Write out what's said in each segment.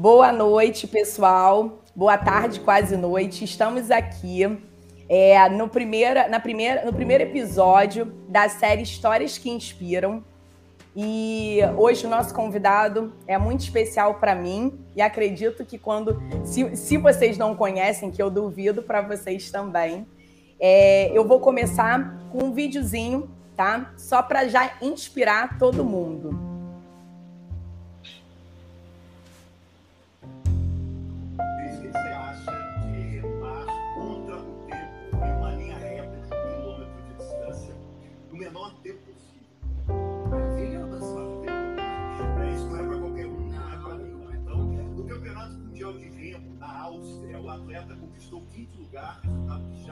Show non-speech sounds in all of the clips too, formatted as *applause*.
Boa noite, pessoal. Boa tarde, quase noite. Estamos aqui é, no, primeira, na primeira, no primeiro episódio da série Histórias que Inspiram. E hoje o nosso convidado é muito especial para mim e acredito que quando, se, se vocês não conhecem, que eu duvido para vocês também, é, eu vou começar com um videozinho, tá? Só para já inspirar todo mundo.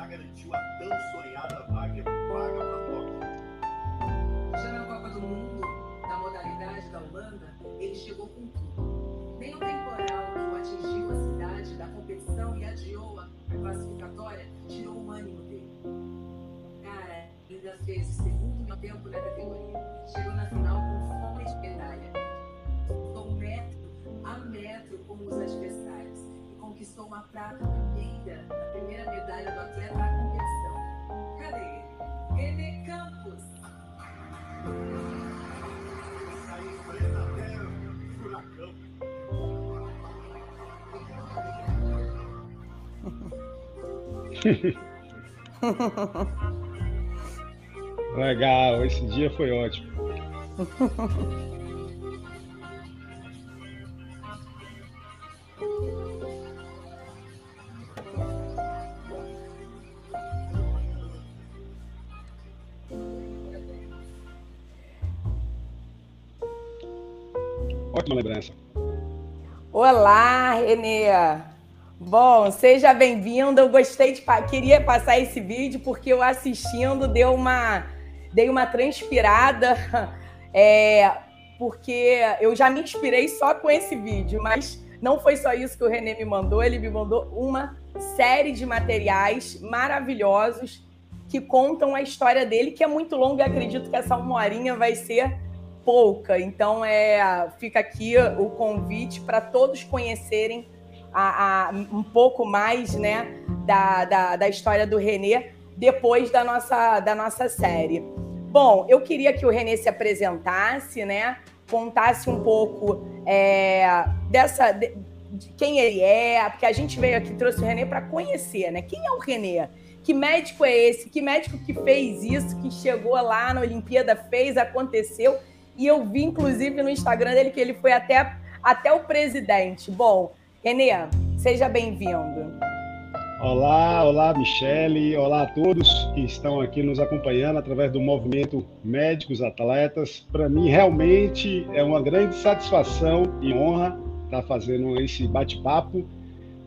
Garantiu a tão sonhada vaga, vaga para Tóquio. Já na Copa do Mundo, na modalidade da Holanda, ele chegou com tudo. Nem o temporal que o atingiu a cidade da competição e adiou a classificatória tirou o ânimo dele. Cara, ainda fez o segundo tempo na categoria. Chegou na final com fome de medalha. Ficou metro a metro com os adversários conquistou uma prata primeira, a primeira medalha do atleta na competição. Cadê ele? René Campos. Furacão. Legal, esse dia foi ótimo. *laughs* Ótima lembrança. Olá, Renê. Bom, seja bem-vindo. Eu gostei de queria passar esse vídeo porque eu assistindo deu uma dei uma transpirada, *laughs* é, porque eu já me inspirei só com esse vídeo, mas não foi só isso que o Renê me mandou, ele me mandou uma série de materiais maravilhosos que contam a história dele, que é muito longa e acredito que essa uma horinha vai ser pouca. Então, é, fica aqui o convite para todos conhecerem a, a, um pouco mais né, da, da, da, história do Renê depois da nossa, da nossa série. Bom, eu queria que o Renê se apresentasse, né? Contasse um pouco é, dessa. De, de quem ele é, porque a gente veio aqui, trouxe o Renê para conhecer, né? Quem é o Renê? Que médico é esse? Que médico que fez isso, que chegou lá na Olimpíada, fez, aconteceu e eu vi, inclusive, no Instagram dele que ele foi até, até o presidente. Bom, Renê, seja bem-vindo. Olá, olá, Michele. Olá a todos que estão aqui nos acompanhando através do movimento Médicos Atletas. Para mim, realmente é uma grande satisfação e honra estar fazendo esse bate-papo.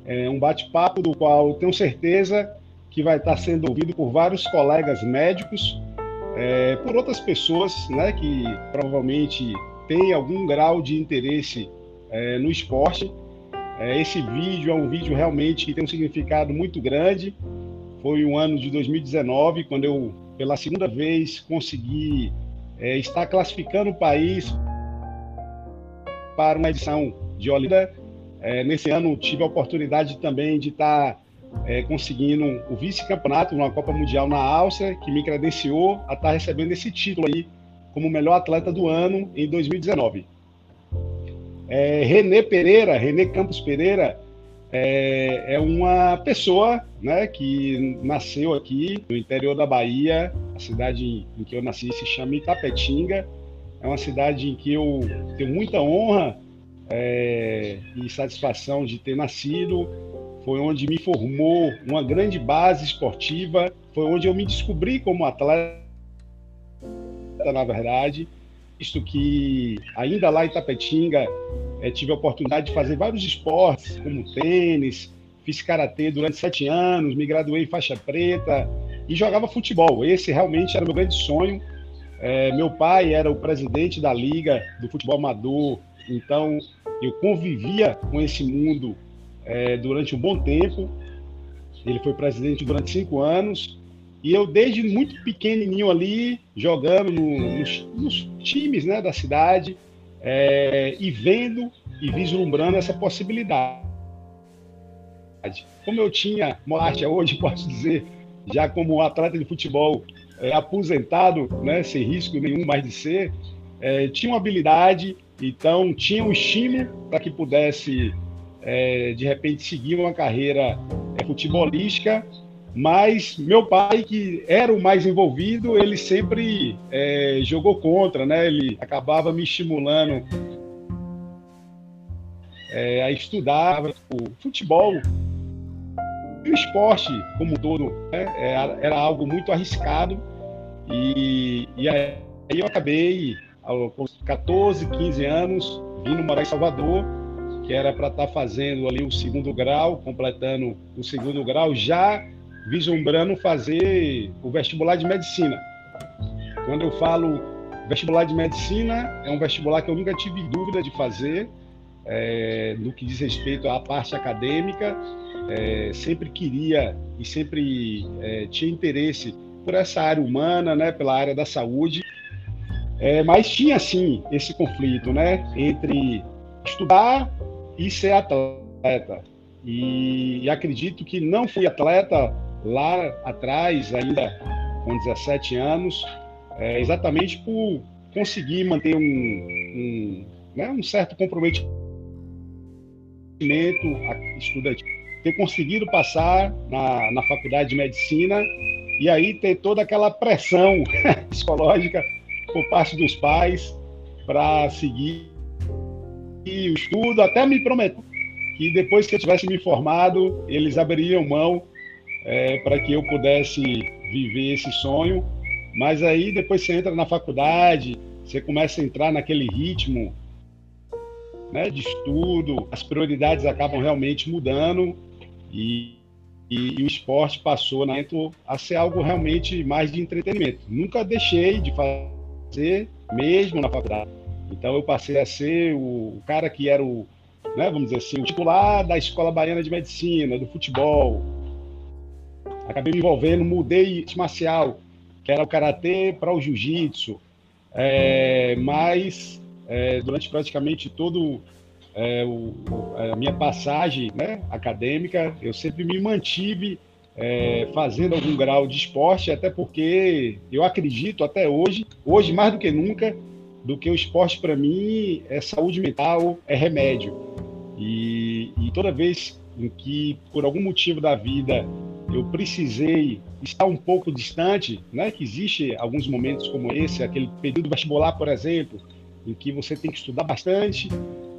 É um bate-papo do qual tenho certeza que vai estar sendo ouvido por vários colegas médicos é, por outras pessoas né, que provavelmente têm algum grau de interesse é, no esporte. É, esse vídeo é um vídeo realmente que tem um significado muito grande. Foi o ano de 2019, quando eu, pela segunda vez, consegui é, estar classificando o país para uma edição de Olimpíada. É, nesse ano, tive a oportunidade também de estar é, conseguindo o vice-campeonato numa Copa Mundial na Áustria, que me credenciou a estar recebendo esse título aí como melhor atleta do ano em 2019. É, Renê Pereira, Renê Campos Pereira, é, é, uma pessoa né, que nasceu aqui no interior da Bahia, a cidade em que eu nasci se chama Itapetinga, é uma cidade em que eu tenho muita honra é, e satisfação de ter nascido, foi onde me formou uma grande base esportiva, foi onde eu me descobri como atleta, na verdade, isto que ainda lá em Tapetinga é, tive a oportunidade de fazer vários esportes, como tênis, fiz karatê durante sete anos, me graduei em faixa preta e jogava futebol. Esse realmente era meu grande sonho. É, meu pai era o presidente da liga do futebol amador, então eu convivia com esse mundo é, durante um bom tempo. Ele foi presidente durante cinco anos. E eu, desde muito pequenininho ali, jogando no, nos, nos, times né, da cidade é, e vendo e vislumbrando essa possibilidade. Como eu tinha Moarte hoje, *laughs* posso dizer, já como atleta de futebol é, aposentado, né, sem risco nenhum mais de ser, é, tinha uma habilidade, então tinha um estímulo para que pudesse, é, de repente, seguir uma carreira é, futebolística, mas meu pai, que era o mais envolvido, ele sempre é, jogou contra, né? Ele acabava me estimulando é, a estudar o futebol e o esporte como um todo né? era, era, algo muito arriscado e, e aí eu acabei aos 14, 15 anos vindo morar em Salvador que era para estar tá fazendo ali o segundo grau, completando o segundo grau já vislumbrando fazer o vestibular de medicina. Quando eu falo vestibular de medicina, é um vestibular que eu nunca tive dúvida de fazer, é, no que diz respeito à parte acadêmica. É, sempre queria e sempre é, tinha interesse por essa área humana, né, pela área da saúde. É, mas tinha, sim, esse conflito né, entre estudar e ser atleta. E, e acredito que não fui atleta lá atrás, ainda com 17 anos, é, exatamente por conseguir manter um, um, né, um certo comprometimento estudante, ter conseguido passar na, na faculdade de medicina e aí ter toda aquela pressão *laughs* psicológica por parte dos pais para seguir o estudo, até me prometer que depois que eu tivesse me formado, eles abririam mão é, para que eu pudesse viver esse sonho. Mas aí depois você entra na faculdade, você começa a entrar naquele ritmo né, de estudo, as prioridades acabam realmente mudando e, e, e o esporte passou né, a ser algo realmente mais de entretenimento. Nunca deixei de fazer, mesmo na faculdade. Então eu passei a ser o cara que era o, né, vamos dizer assim, o titular da Escola Baiana de Medicina, do futebol, acabei me envolvendo, mudei arte marcial, que era o karatê para o jiu-jitsu. É, mas é, durante praticamente todo é, o, a minha passagem né, acadêmica, eu sempre me mantive é, fazendo algum grau de esporte, até porque eu acredito até hoje, hoje mais do que nunca, do que o esporte para mim é saúde mental, é remédio. E, e toda vez em que, por algum motivo da vida, eu precisei estar um pouco distante, né? Que existe alguns momentos como esse, aquele período vestibular, por exemplo, em que você tem que estudar bastante,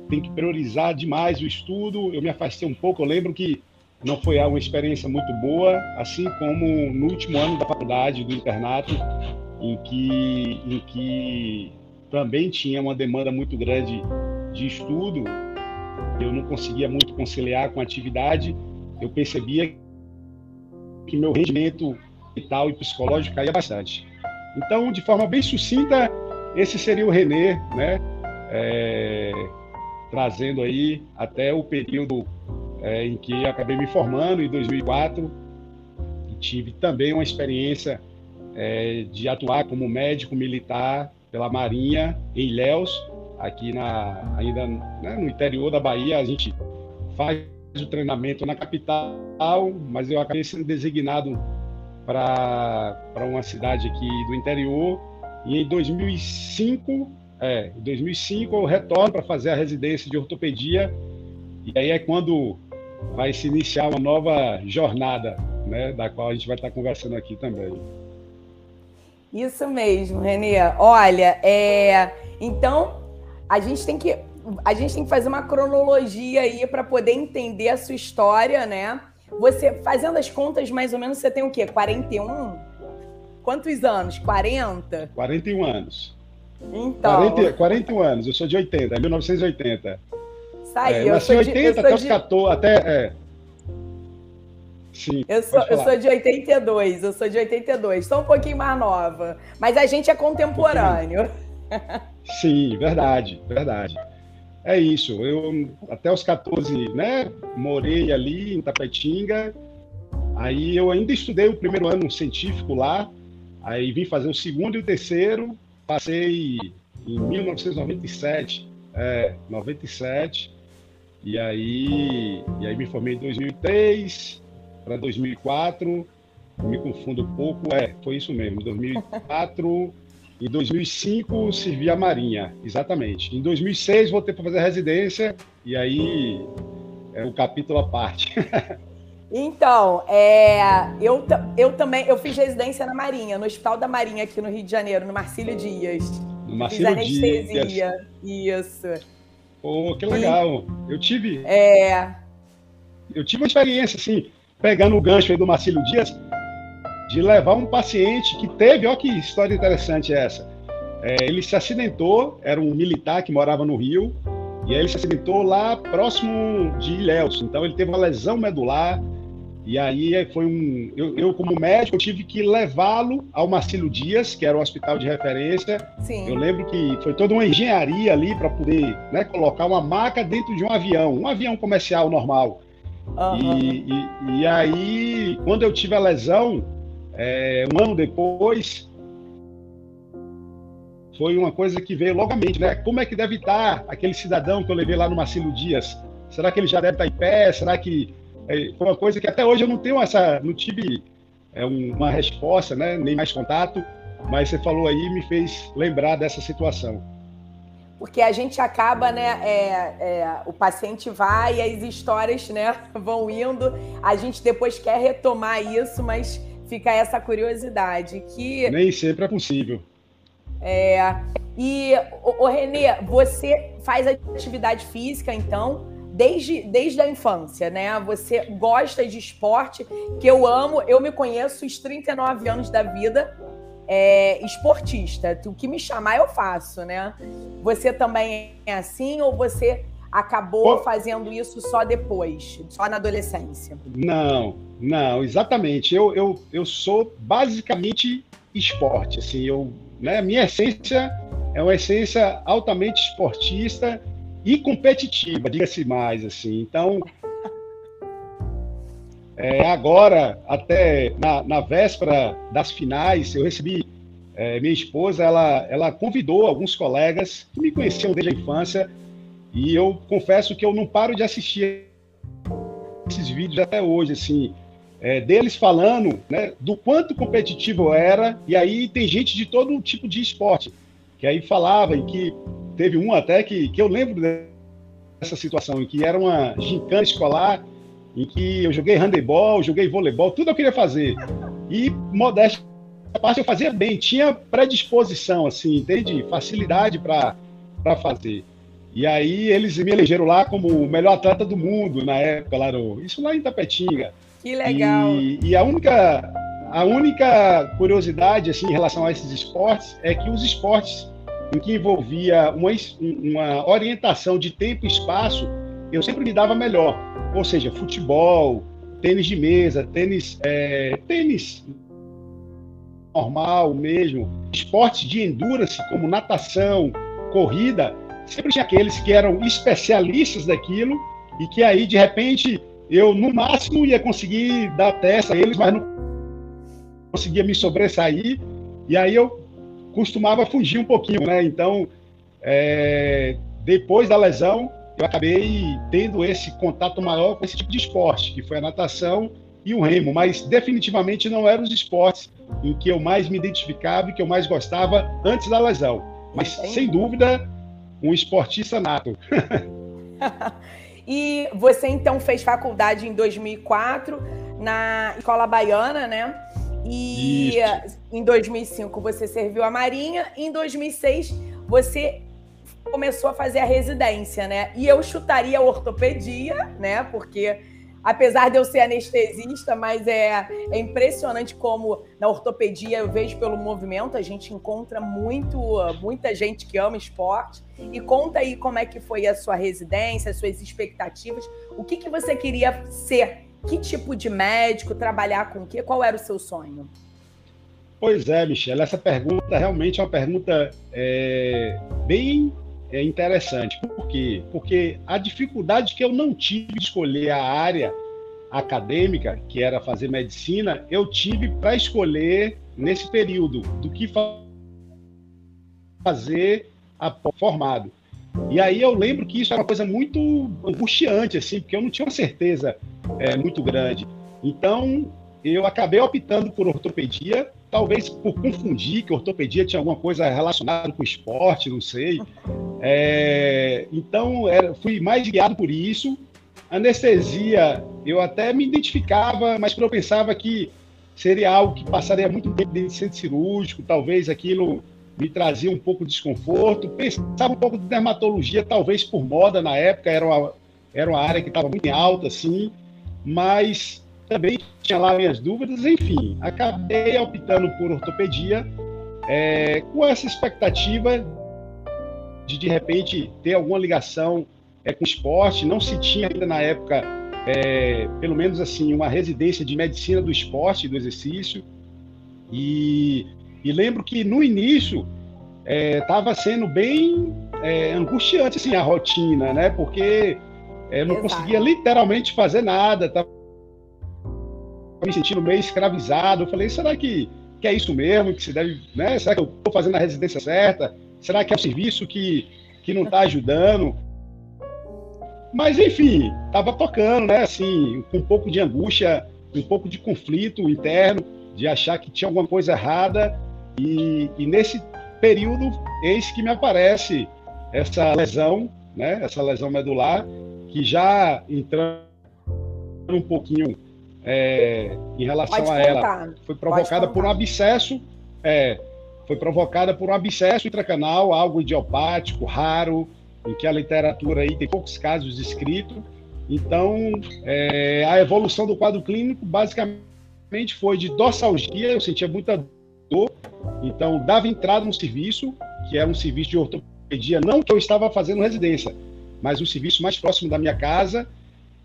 tem que priorizar demais o estudo. Eu me afastei um pouco. Eu lembro que não foi uma experiência muito boa, assim como no último ano da faculdade, do internato, em que, em que também tinha uma demanda muito grande de estudo. Eu não conseguia muito conciliar com a atividade. Eu percebia que meu rendimento mental e psicológico caía bastante. Então, de forma bem sucinta, esse seria o Renê, né? É, trazendo aí até o período é, em que acabei me formando, em 2004, e tive também uma experiência é, de atuar como médico militar pela Marinha em Ilhéus, aqui na, ainda né, no interior da Bahia. A gente faz o treinamento na capital, mas eu acabei sendo designado para uma cidade aqui do interior. E em 2005, é, em 2005 eu retorno para fazer a residência de ortopedia. E aí é quando vai se iniciar uma nova jornada, né, da qual a gente vai estar conversando aqui também. Isso mesmo, Renê. Olha, é... então a gente tem que a gente tem que fazer uma cronologia aí para poder entender a sua história, né? Você, fazendo as contas, mais ou menos, você tem o quê? 41? Quantos anos? 40? 41 anos. Então. 40, 41 anos, eu sou de 80, 1980. Saiu. É, eu nasci em 80 até os 14, até. É. Sim. Eu sou, eu sou de 82, eu sou de 82, sou um pouquinho mais nova. Mas a gente é contemporâneo. Sim, verdade, verdade. É isso. Eu até os 14, né, morei ali em Tapetinga. Aí eu ainda estudei o primeiro ano científico lá. Aí vim fazer o segundo e o terceiro. Passei em 1997, é, 97. E aí, e aí me formei em 2003 para 2004. Me confundo um pouco, é, foi isso mesmo. 2004 em 2005 servi a Marinha, exatamente. Em 2006 voltei para fazer residência e aí é um capítulo à parte. *laughs* Então, é, eu, eu também eu fiz residência na Marinha, no Hospital da Marinha aqui no Rio de Janeiro, no Marcílio Dias. No Marcílio fiz anestesia. Dias. Isso. Pô, que legal. Eu tive. É. Eu tive uma experiência, assim, pegando o gancho aí do Marcílio Dias, de levar um paciente que teve, olha que história interessante é essa. É, ele se acidentou, era um militar que morava no Rio, e aí ele se acidentou lá próximo de Ilhéus. Então ele teve uma lesão medular, e aí foi um. Eu, eu como médico, eu tive que levá-lo ao Marcílio Dias, que era o hospital de referência. Sim. Eu lembro que foi toda uma engenharia ali para poder né, colocar uma maca dentro de um avião, um avião comercial normal. Uhum. E, e, e, aí, quando eu tive a lesão, é, um ano depois, foi uma coisa que veio logo à mente, né? Como é que deve estar aquele cidadão que eu levei lá no Marcílio Dias? Será que ele já deve estar em pé? Será que é, foi uma coisa que até hoje eu não tenho essa, não tive é, uma resposta, né, nem mais contato, mas você falou aí me fez lembrar dessa situação. Porque a gente acaba, né, é, é, o paciente vai e as histórias, né, *laughs* vão indo, a gente depois quer retomar isso, mas fica essa curiosidade que... Nem sempre é possível. É, e, o Renê, você faz atividade física, então, desde, desde a infância, né? Você gosta de esporte, que eu amo. Eu me conheço os 39 anos da vida é, esportista. O que me chamar, eu faço, né? Você também é assim ou você acabou fazendo isso só depois, só na adolescência? Não, não, exatamente. Eu, eu, eu sou basicamente esporte. Assim, eu, né, minha essência é uma essência altamente esportista e competitiva, diga-se mais, assim. Então, é, agora, até na, na, véspera das finais, eu recebi é, minha esposa, ela, ela convidou alguns colegas que me conheciam desde a infância, e eu confesso que eu não paro de assistir esses vídeos até hoje, assim, é, deles falando né, do quanto competitivo era, e aí tem gente de todo tipo de esporte, que aí falava em que teve um até que, que eu lembro dessa situação, em que era uma gincana escolar, em que eu joguei handebol, joguei voleibol, tudo eu queria fazer. E, modéstia a parte, eu fazia bem, tinha predisposição, assim, entende? Facilidade para fazer. E aí eles me elegeram lá como o melhor atleta do mundo na época, lá no, isso lá em Tapetinga. Que legal! E, e a única a única curiosidade assim em relação a esses esportes é que os esportes em que envolvia uma, uma orientação de tempo e espaço, eu sempre me dava melhor. Ou seja, futebol, tênis de mesa, tênis, é, tênis normal mesmo, esportes de endurance como natação, corrida, sempre tinha aqueles que eram especialistas daquilo e que aí de repente eu no máximo ia conseguir dar testa a eles, mas não conseguia me sobressair. E aí eu costumava fugir um pouquinho, né? Então, é, depois da lesão, eu acabei tendo esse contato maior com esse tipo de esporte, que foi a natação e o remo, mas definitivamente não eram os esportes em que eu mais me identificava e que eu mais gostava antes da lesão. Mas, sem dúvida, um esportista nato. *laughs* e você, então, fez faculdade em 2004 na Escola Baiana, né? E Isso. em 2005 você serviu a Marinha, em 2006 você começou a fazer a residência, né? E eu chutaria a ortopedia, né? Porque apesar de eu ser anestesista, mas é, é impressionante como na ortopedia eu vejo pelo movimento, a gente encontra muito, muita gente que ama esporte. E conta aí como é que foi a sua residência, as suas expectativas, o que, que você queria ser que tipo de médico, trabalhar com o quê? Qual era o seu sonho? Pois é, Michelle, essa pergunta realmente é uma pergunta é, bem é, interessante. Por quê? Porque a dificuldade que eu não tive de escolher a área acadêmica, que era fazer medicina, eu tive para escolher nesse período do que fazer formado. E aí eu lembro que isso era uma coisa muito angustiante, assim, porque eu não tinha uma certeza é, muito grande. Então, eu acabei optando por ortopedia, talvez por confundir que ortopedia tinha alguma coisa relacionada com esporte, não sei. *laughs* É, então, era, fui mais guiado por isso. Anestesia, eu até me identificava, mas eu pensava que seria algo que passaria muito tempo dentro de centro cirúrgico, talvez aquilo me trazia um pouco de desconforto. Pensava um pouco de dermatologia, talvez por moda na época, era uma, era uma área que estava muito alta, assim, mas também tinha lá minhas dúvidas, enfim, acabei optando por ortopedia é, com essa expectativa de de repente ter alguma ligação é, com esporte. Não se tinha ainda na época, é, pelo menos assim, uma residência de medicina do esporte, do exercício. E, e lembro que no início estava é, sendo bem é, angustiante assim, a rotina, né? Porque é, eu não Exato. conseguia literalmente fazer nada, estava me sentindo meio escravizado. Eu falei, será que, que é isso mesmo que se deve, né? Será que eu estou fazendo a residência certa? Será que é o serviço que, que não está ajudando? Mas, enfim, estava tocando, né? Assim, com um pouco de angústia, um pouco de conflito interno, de achar que tinha alguma coisa errada. E, e nesse período, eis que me aparece essa lesão, né? Essa lesão medular, que já entrando um pouquinho é, em relação a ela, foi provocada por um abscesso, é, foi provocada por um abscesso intracanal, algo idiopático, raro, em que a literatura aí tem poucos casos descritos. Então, é, a evolução do quadro clínico basicamente foi de dorsalgia, eu sentia muita dor, então dava entrada no serviço, que era um serviço de ortopedia, não que eu estava fazendo residência, mas um serviço mais próximo da minha casa,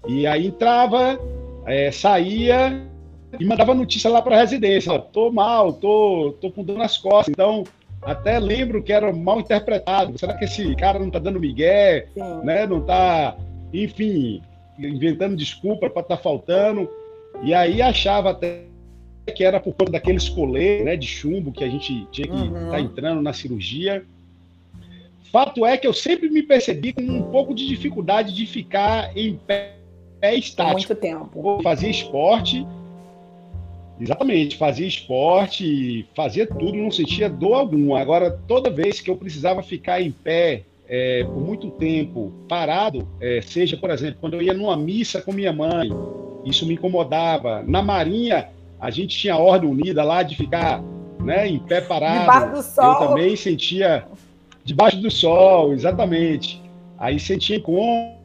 e aí entrava, é, saía e mandava notícia lá para a residência, tô mal, tô, tô com dor nas costas, então até lembro que era mal interpretado. Será que esse cara não está dando migué, Sim. né? Não está, enfim, inventando desculpa para estar tá faltando. E aí achava até que era por conta daqueles colês, né, de chumbo que a gente tinha que estar uhum. tá entrando na cirurgia. Fato é que eu sempre me percebi com um pouco de dificuldade de ficar em pé, pé estático. Muito tempo. Fazia esporte Exatamente, fazia esporte, fazia tudo, não sentia dor alguma. Agora, toda vez que eu precisava ficar em pé é, por muito tempo parado, é, seja, por exemplo, quando eu ia numa missa com minha mãe, isso me incomodava. Na Marinha, a gente tinha a ordem unida lá de ficar né, em pé parado. Debaixo do sol. Eu também sentia debaixo do sol, exatamente. Aí sentia incômodo.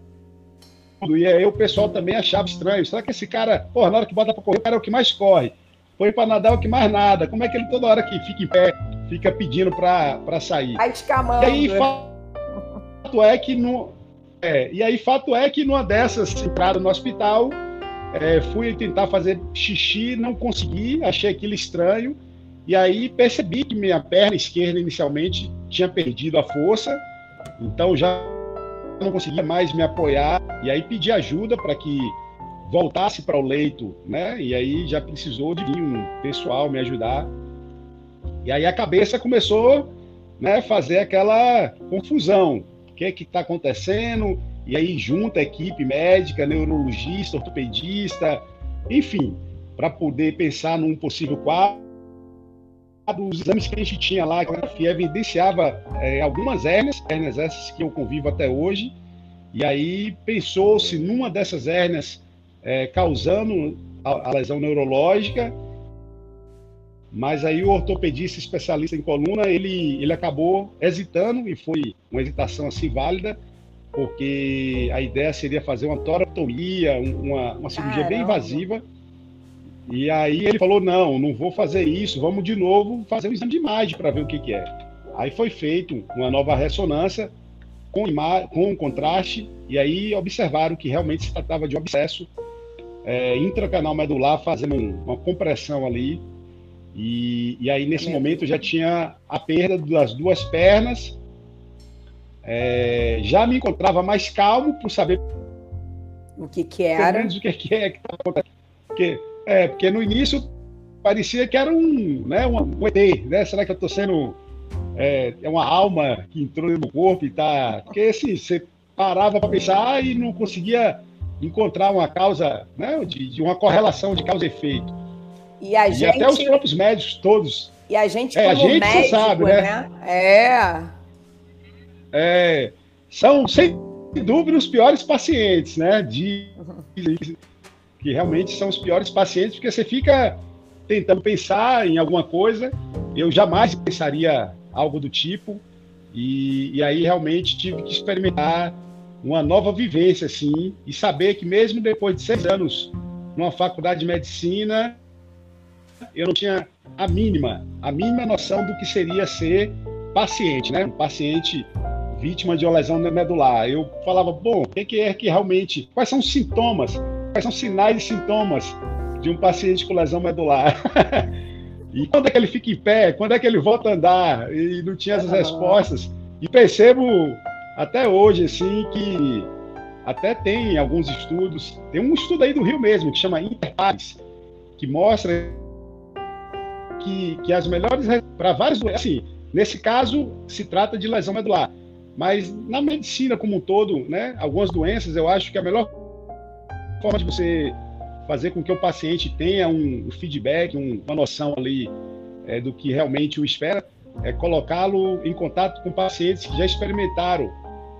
E aí o pessoal também achava estranho. Será que esse cara, porra, na hora que bota para correr, o cara é o que mais corre? Foi para nadar o que mais nada. Como é que ele toda hora que fica em pé, fica pedindo para sair? Aí descamando. E aí, fato é que no, é, e aí, fato é que numa dessas entradas no hospital, é, fui tentar fazer xixi, não consegui, achei aquilo estranho. E aí percebi que minha perna esquerda inicialmente tinha perdido a força, então já não conseguia mais me apoiar. E aí pedi ajuda para que voltasse para o leito, né? E aí já precisou de um pessoal me ajudar. E aí a cabeça começou, né, fazer aquela confusão. O que é que está acontecendo? E aí junta a equipe médica, neurologista, ortopedista, enfim, para poder pensar num possível quadro. Os exames que a gente tinha lá, que evidenciava é, algumas hérnias, hérnias essas que eu convivo até hoje, e aí pensou-se numa dessas hérnias é, causando a, a, lesão neurológica, mas aí o ortopedista especialista em coluna, ele, ele acabou hesitando, e foi uma hesitação assim válida, porque a ideia seria fazer uma toratomia, uma, uma cirurgia Caramba. bem invasiva, e aí ele falou, não, não vou fazer isso, vamos de novo fazer um exame de imagem para ver o que, que é. Aí foi feito uma nova ressonância com, com contraste, e aí observaram que realmente se tratava de um abscesso é, intracanal medular fazendo uma compressão ali. E, e aí, nesse momento, já tinha a perda das duas pernas. É, já me encontrava mais calmo por saber o que, que era. o que, que é que estava acontecendo. Porque, é, porque no início parecia que era um, né, um, ET, né? Será que eu estou sendo é, é uma alma que entrou no corpo e tá. Porque assim, você parava para pensar e não conseguia encontrar uma causa, né, de, de uma correlação de causa e efeito. E, a E gente, até os próprios médicos todos. e a gente É, a gente, médico, sabe, né? né? É. é, são, sem dúvida, os piores pacientes, né? De, *laughs* que realmente são os piores pacientes, porque você fica tentando pensar em alguma coisa. Eu jamais pensaria algo do tipo. E, e aí realmente tive que experimentar uma nova vivência, assim, e saber que mesmo depois de seis anos numa faculdade de medicina, eu não tinha a mínima, a mínima noção do que seria ser paciente, né? Um paciente vítima de uma lesão medular. Eu falava, bom, o que é que realmente, quais são os sintomas, quais são sinais e sintomas de um paciente com lesão medular? *laughs* e quando é que ele fica em pé? Quando é que ele volta a andar? E não tinha essas Ah. respostas. E percebo até hoje, assim, que até tem alguns estudos, tem um estudo aí do Rio mesmo, que chama Interpares, que mostra que, que as melhores para vários doentes, assim, nesse caso se trata de lesão medular, mas na medicina como um todo, né, algumas doenças, eu acho que a melhor forma de você fazer com que o paciente tenha um feedback, um, uma noção ali é, do que realmente o espera, é colocá-lo em contato com pacientes que já experimentaram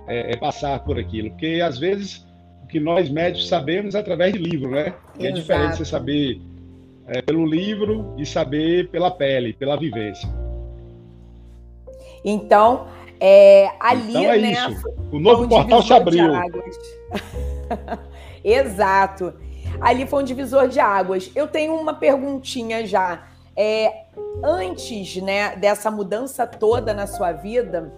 é, é, passar por aquilo, porque às vezes o que nós médicos sabemos é através de livro, né? E é diferente você saber é, pelo livro e saber pela pele, pela vivência. Então, é, ali, então é né? isso. O novo portal se abriu. *laughs* Exato. Ali foi um divisor de águas. Eu tenho uma perguntinha já. É, antes né, dessa mudança toda na sua vida,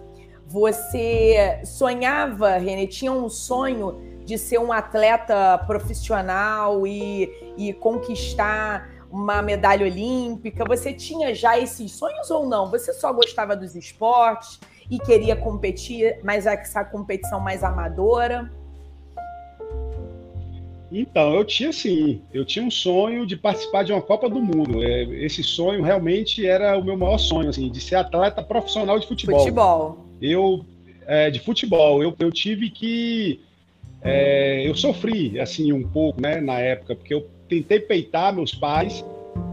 você sonhava, Renê, tinha um sonho de ser um atleta profissional e, e conquistar uma medalha olímpica? Você tinha já esses sonhos ou não? Você só gostava dos esportes e queria competir, mas essa competição mais amadora? Então, eu tinha sim, eu tinha um sonho de participar de uma Copa do Mundo. É, esse sonho realmente era o meu maior sonho, assim, de ser atleta profissional de futebol. Futebol. Eu, é, de futebol, eu, eu tive que, é, eu sofri, assim, um pouco, né, na época, porque eu tentei peitar meus pais,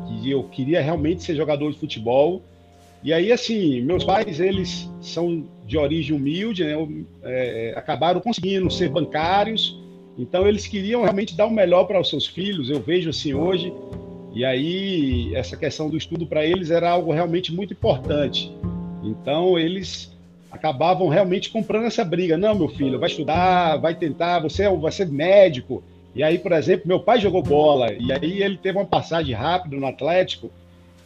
que eu queria realmente ser jogador de futebol, e aí, assim, meus pais, eles são de origem humilde, né, é, acabaram conseguindo ser bancários, então eles queriam realmente dar o melhor para os seus filhos, eu vejo assim hoje. E aí essa questão do estudo para eles era algo realmente muito importante. Então eles acabavam realmente comprando essa briga. Não, meu filho, vai estudar, vai tentar, você vai ser médico. E aí, por exemplo, meu pai jogou bola e aí ele teve uma passagem rápida no Atlético.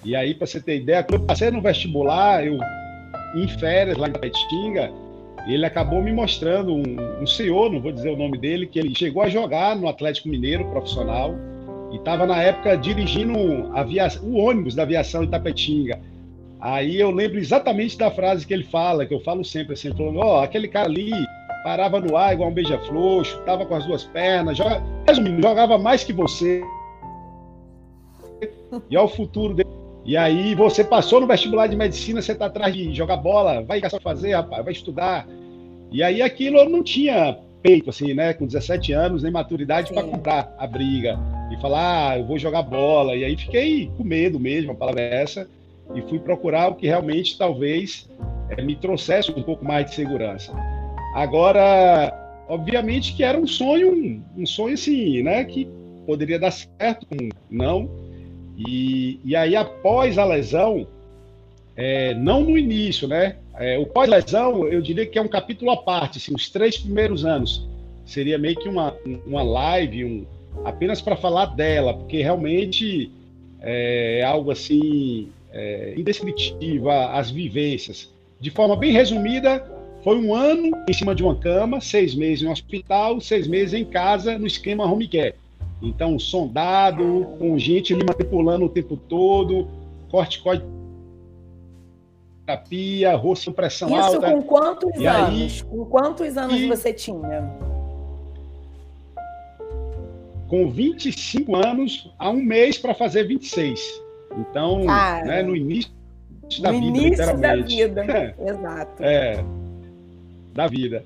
E aí, para você ter ideia, quando eu passei no vestibular, eu em férias lá em Petinga, ele acabou me mostrando um, um, senhor, não vou dizer o nome dele, que ele chegou a jogar no Atlético Mineiro profissional e estava na época dirigindo o ônibus da aviação Itapetinga. Aí eu lembro exatamente da frase que ele fala, que eu falo sempre assim, falando, ó, oh, aquele cara ali parava no ar igual um beija-flor, chutava com as duas pernas, jogava mais que você. E ao futuro dele. E aí você passou no vestibular de medicina, você está atrás de jogar bola, vai só fazer, rapaz, vai estudar. E aí aquilo eu não tinha peito, assim, né, com 17 anos, nem maturidade para comprar a briga e falar, ah, eu vou jogar bola. E aí fiquei com medo mesmo, a palavra é essa, e fui procurar o que realmente talvez é, me trouxesse um pouco mais de segurança. Agora, obviamente que era um sonho, um, um sonho assim, né, que poderia dar certo, não. E, e aí, após a lesão, é, não no início, né? É, o pós-lesão, eu diria que é um capítulo à parte, assim, os três primeiros anos. Seria meio que uma, uma live, um, apenas para falar dela, porque realmente é algo assim, é, indescritível, as vivências. De forma bem resumida, foi um ano em cima de uma cama, seis meses no hospital, seis meses em casa, no esquema home care. Então, sondado, com gente me manipulando o tempo todo, corticoide terapia, rosto pressão Isso alta. com quantos E anos? aí- Com quantos anos e- você tinha? Com 25 anos, há um mês para fazer 26. Então, Cara. né, no início da no vida, início da vida. *laughs* Exato. É, da vida.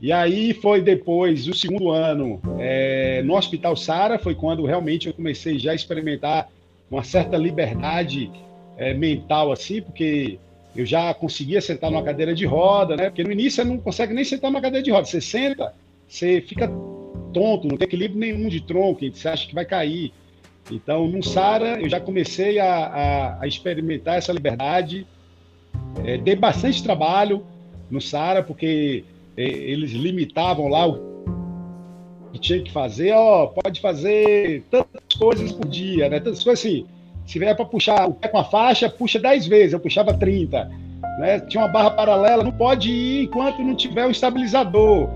E aí foi depois, o segundo ano, é, no Hospital Sara, foi quando realmente eu comecei já a experimentar uma certa liberdade é, mental, assim, porque eu já conseguia sentar numa cadeira de roda, né? Porque no início você não consegue nem sentar numa cadeira de roda. Você senta, você fica tonto, não tem equilíbrio nenhum de tronco, você acha que vai cair. Então, no Sara, eu já comecei a, a, a experimentar essa liberdade. É, dei bastante trabalho no Sara, porque eles limitavam lá o que tinha que fazer. Ó, pode fazer tantas coisas por dia, né? Tantas coisas assim. Se vier para puxar o pé com a faixa, puxa 10 vezes. Eu puxava 30. Né? Tinha uma barra paralela, não pode ir enquanto não tiver o estabilizador.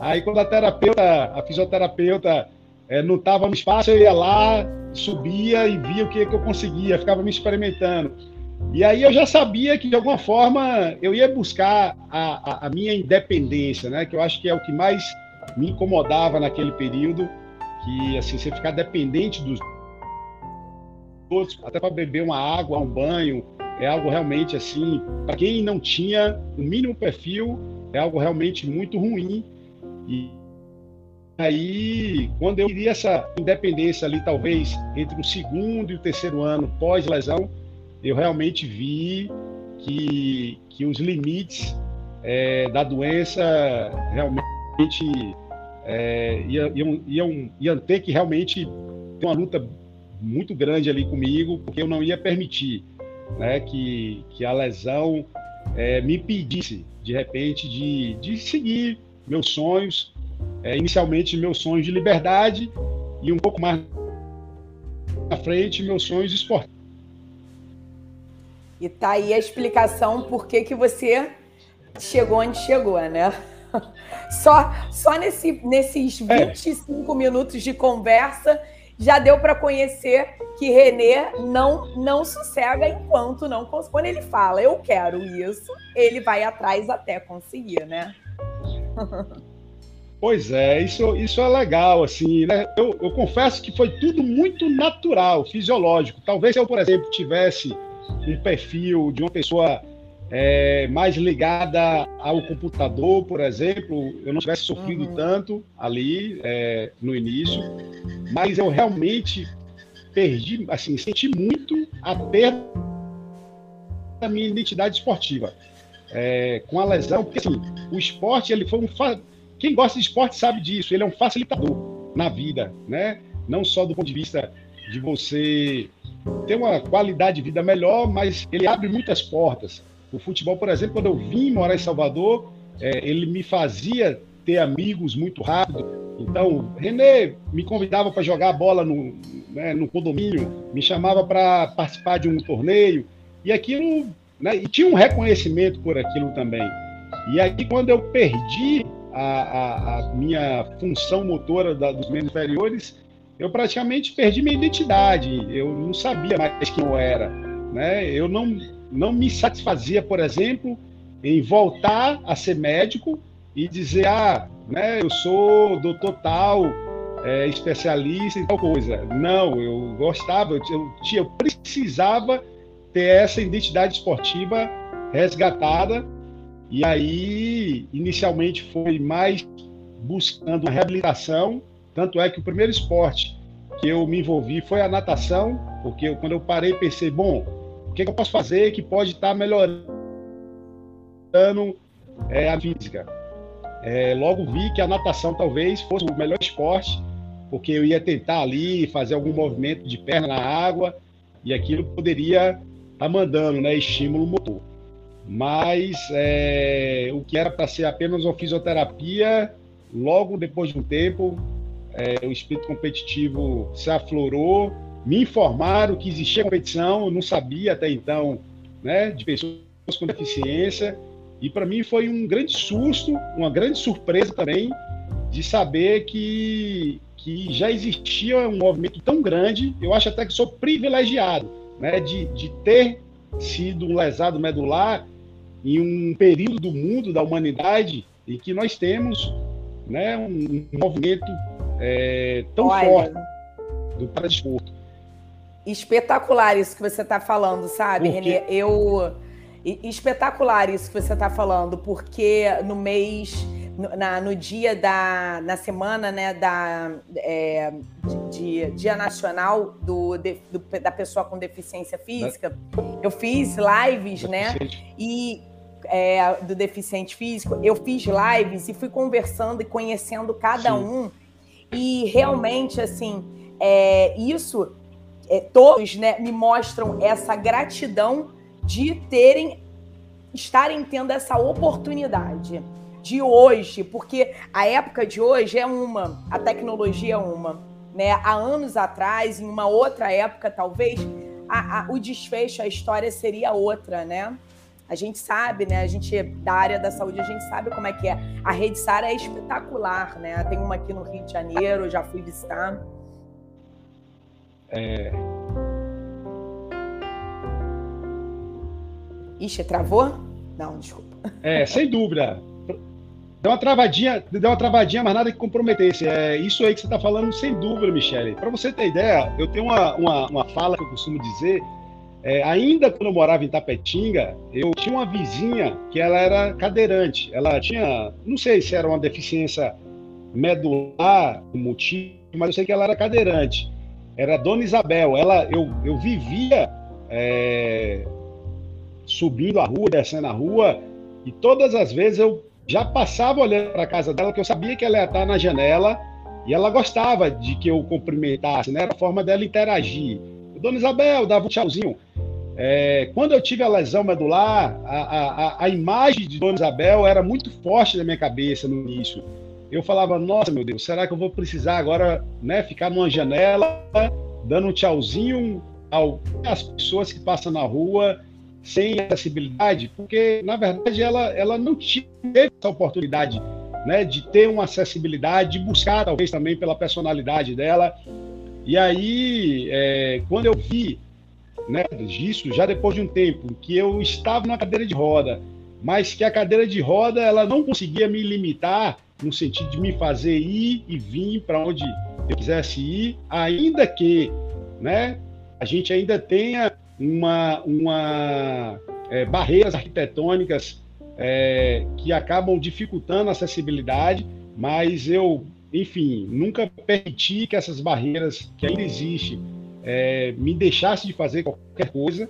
Aí, quando a terapeuta, a fisioterapeuta, é, não estava no espaço, eu ia lá, subia e via o que, que eu conseguia, ficava me experimentando. E aí eu já sabia que, de alguma forma, eu ia buscar a, a, a, minha independência, né? Que eu acho que é o que mais me incomodava naquele período, que, assim, você ficar dependente dos outros, até para beber uma água, um banho, é algo realmente, assim, para quem não tinha o mínimo perfil, é algo realmente muito ruim. E aí, quando eu queria essa independência ali, talvez entre o segundo e o terceiro ano pós-lesão, eu realmente vi que, que os limites é, da doença realmente é, iam, iam, iam ter que realmente ter uma luta muito grande ali comigo, porque eu não ia permitir né, que, que a lesão é, me impedisse, de repente, de, de seguir meus sonhos, é, inicialmente meus sonhos de liberdade e um pouco mais à frente meus sonhos esportivos. E tá aí a explicação por que, que você chegou onde chegou, né? *laughs* Só, só nesse, nesses 25 é. minutos de conversa já deu para conhecer que Renê não não sossega enquanto não quando ele fala eu quero isso, ele vai atrás até conseguir, né? *laughs* Pois é, isso, isso é legal, assim, né? Eu, eu confesso que foi tudo muito natural, fisiológico. Talvez se eu, por exemplo, tivesse um perfil de uma pessoa é, mais ligada ao computador, por exemplo, eu não tivesse sofrido uhum. tanto ali é, no início, mas eu realmente perdi, assim, senti muito a perda da minha identidade esportiva. É, com a lesão, porque assim, o esporte ele foi um quem gosta de esporte sabe disso, ele é um facilitador na vida, né? Não só do ponto de vista de você ter uma qualidade de vida melhor, mas ele abre muitas portas. O futebol, por exemplo, quando eu vim morar em Salvador, é, ele me fazia ter amigos muito rápido. Então, René me convidava para jogar bola no, né, no condomínio, me chamava para participar de um torneio, e aquilo, né, e tinha um reconhecimento por aquilo também. E aí, quando eu perdi a, a, a minha função motora da, dos membros inferiores, eu praticamente perdi minha identidade. Eu não sabia mais quem eu era. Né? Eu não, não me satisfazia, por exemplo, em voltar a ser médico e dizer, ah, né, eu sou doutor tal, é, especialista em tal coisa. Não, eu gostava, eu, eu, eu precisava ter essa identidade esportiva resgatada e aí, inicialmente, foi mais buscando reabilitação. Tanto é que o primeiro esporte que eu me envolvi foi a natação, porque eu, quando eu parei, pensei: bom, o que, que eu posso fazer que pode estar melhorando é, a física? É, logo vi que a natação talvez fosse o melhor esporte, porque eu ia tentar ali fazer algum movimento de perna na água e aquilo poderia estar tá mandando né, estímulo motor mas é, o que era para ser apenas uma fisioterapia, logo depois de um tempo, é, o espírito competitivo se aflorou, me informaram que existia competição, eu não sabia até então, né, de pessoas com deficiência, e para mim foi um grande susto, uma grande surpresa também, de saber que, que já existia um movimento tão grande, eu acho até que sou privilegiado, né, de, de ter sido um lesado medular em um período do mundo, da humanidade, em que nós temos né, um movimento é, tão Olha, forte do paradesporto. Espetacular isso que você está falando, sabe, Renê? Eu. Espetacular isso que você está falando, porque no mês, no, na, no dia da. na semana, né, da. É, de, Dia Nacional do, de, do, da Pessoa com Deficiência Física, eu fiz lives, né? E. É, do deficiente físico, eu fiz lives e fui conversando e conhecendo cada Sim. um. E realmente, assim, é, isso é, todos né, me mostram essa gratidão de terem, estarem tendo essa oportunidade de hoje, porque a época de hoje é uma, a tecnologia é uma. Né? Há anos atrás, em uma outra época, talvez, a, a, o desfecho, a história seria outra, né? A gente sabe, né? A gente da área da saúde, a gente sabe como é que é. A Rede Sara é espetacular, né? Tem uma aqui no Rio de Janeiro, já fui visitar. É... Ixi, travou? Não, desculpa. É, sem dúvida. Deu uma travadinha, deu uma travadinha, mas nada que comprometesse. É isso aí que você está falando, sem dúvida, Michele. Para você ter ideia, eu tenho uma, uma, uma fala que eu costumo dizer. É, ainda quando eu morava em Tapetinga, eu tinha uma vizinha que ela era cadeirante. Ela tinha, não sei se era uma deficiência medular, motivo, mas eu sei que ela era cadeirante era Dona Isabel. Ela, eu, eu vivia é, subindo a rua, descendo a rua, e todas as vezes eu já passava olhando para a casa dela, que eu sabia que ela ia estar na janela, e ela gostava de que eu cumprimentasse, né? Era a forma dela interagir. Dona Isabel, dava um tchauzinho. É, quando eu tive a lesão medular, a, a, a imagem de Dona Isabel era muito forte na minha cabeça no início eu falava, nossa, meu Deus, será que eu vou precisar agora né, ficar numa janela, dando um tchauzinho às pessoas que passam na rua sem acessibilidade? Porque, na verdade, ela, ela não teve essa oportunidade né, de ter uma acessibilidade, de buscar, talvez, também pela personalidade dela. E aí, é, quando eu vi né, disso, já depois de um tempo, que eu estava na cadeira de roda, mas que a cadeira de roda ela não conseguia me limitar no sentido de me fazer ir e vir para onde eu quisesse ir, ainda que né, a gente ainda tenha uma, uma é, barreiras arquitetônicas é, que acabam dificultando a acessibilidade, mas eu, enfim, nunca permiti que essas barreiras que ainda existem é, me deixassem de fazer qualquer coisa.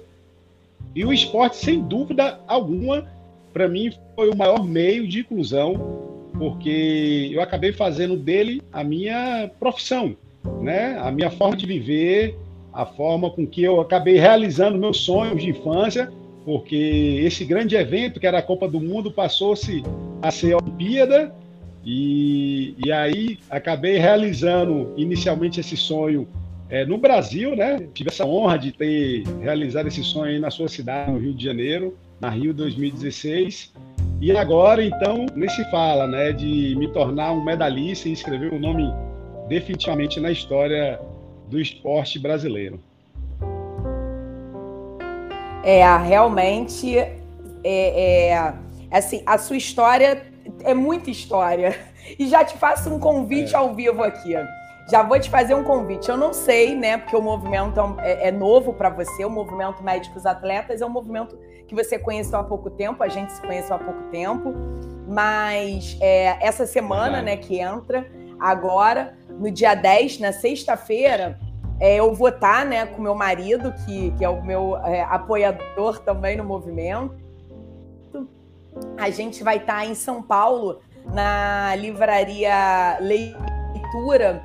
E o esporte, sem dúvida alguma, para mim foi o maior meio de inclusão porque eu acabei fazendo dele a minha profissão, né? A minha forma de viver, a forma com que eu acabei realizando meus sonhos de infância, porque esse grande evento que era a Copa do Mundo passou-se a ser a Olimpíada e, e aí acabei realizando inicialmente esse sonho é, no Brasil, né? Tive essa honra de ter realizado esse sonho aí na sua cidade, no Rio de Janeiro, na Rio 2016. E agora, então, nesse fala, né, de me tornar um medalhista e escrever um nome definitivamente na história do esporte brasileiro. É, realmente, é, é, assim, a sua história é muita história. E já te faço um convite é. ao vivo aqui. Já vou te fazer um convite. Eu não sei, né? Porque o movimento é, é novo para você. O movimento Médicos Atletas é um movimento que você conheceu há pouco tempo. A gente se conheceu há pouco tempo. Mas é, essa semana, né, que entra agora, no dia 10, na sexta-feira, é, eu vou estar, né, com meu marido, que, que é o meu é, apoiador também no movimento. A gente vai estar em São Paulo, na livraria Leitura,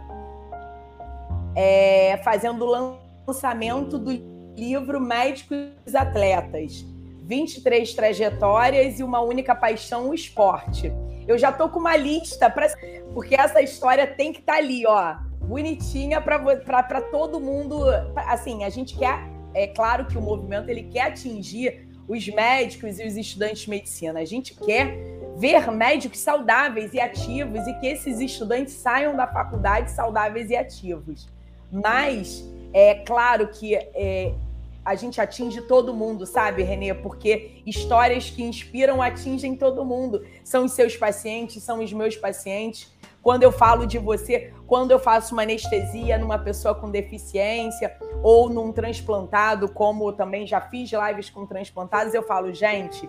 é, fazendo o lançamento do livro Médicos Atletas. 23 trajetórias e uma única paixão, o esporte. Eu já tô com uma lista, pra, porque essa história tem que estar tá ali, ó, bonitinha para todo mundo. Assim, a gente quer, é claro que o movimento ele quer atingir os médicos e os estudantes de medicina. A gente quer ver médicos saudáveis e ativos e que esses estudantes saiam da faculdade saudáveis e ativos. Mas é claro que é, a gente atinge todo mundo, sabe, Renê? Porque histórias que inspiram atingem todo mundo. São os seus pacientes, são os meus pacientes. quando eu falo de você, quando eu faço uma anestesia numa pessoa com deficiência ou num transplantado, como também já fiz lives com transplantados, eu falo, gente,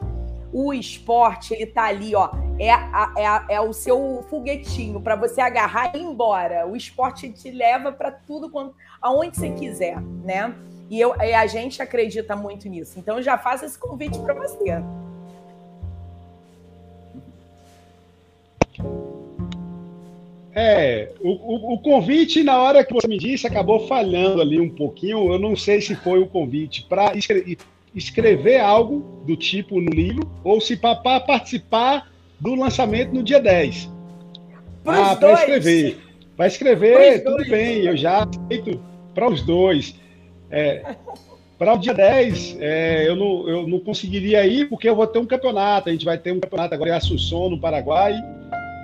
o esporte, ele tá ali, ó, é, a, é, a, é o seu foguetinho para você agarrar e ir embora. O esporte te leva para tudo aonde você quiser, né? E, eu, e a gente acredita muito nisso. Então, já faço esse convite para você. É, o, o, o, convite, na hora que você me disse, acabou falhando ali um pouquinho. Eu não sei se foi o convite para escrever, algo do tipo no livro ou se para participar do lançamento no dia 10. Pros ah, para escrever. Para escrever, tudo dois. bem, eu já aceito para os dois. É, para o dia 10, é, eu, não, eu não conseguiria ir porque eu vou ter um campeonato. A gente vai ter um campeonato agora em Assunção, no Paraguai.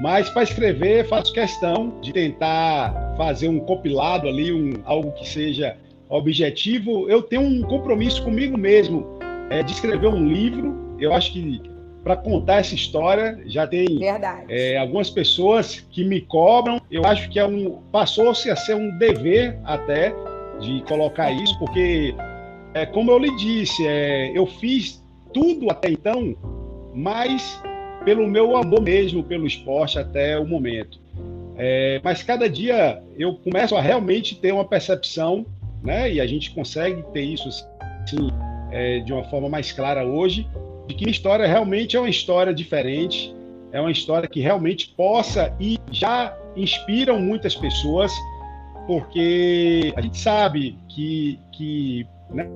Mas para escrever, faço questão de tentar fazer um compilado ali, um, algo que seja objetivo. Eu tenho um compromisso comigo mesmo é, de escrever um livro. Eu acho que para contar essa história já tem é, algumas pessoas que me cobram. Eu acho que é um passou-se a ser um dever até de colocar isso, porque é, como eu lhe disse, é, eu fiz tudo até então, mas pelo meu amor mesmo pelo esporte até o momento. É, mas cada dia eu começo a realmente ter uma percepção, né? E a gente consegue ter isso assim, é, de uma forma mais clara hoje, de que a história realmente é uma história diferente, é uma história que realmente possa e já inspiram muitas pessoas, porque a gente sabe que, que né,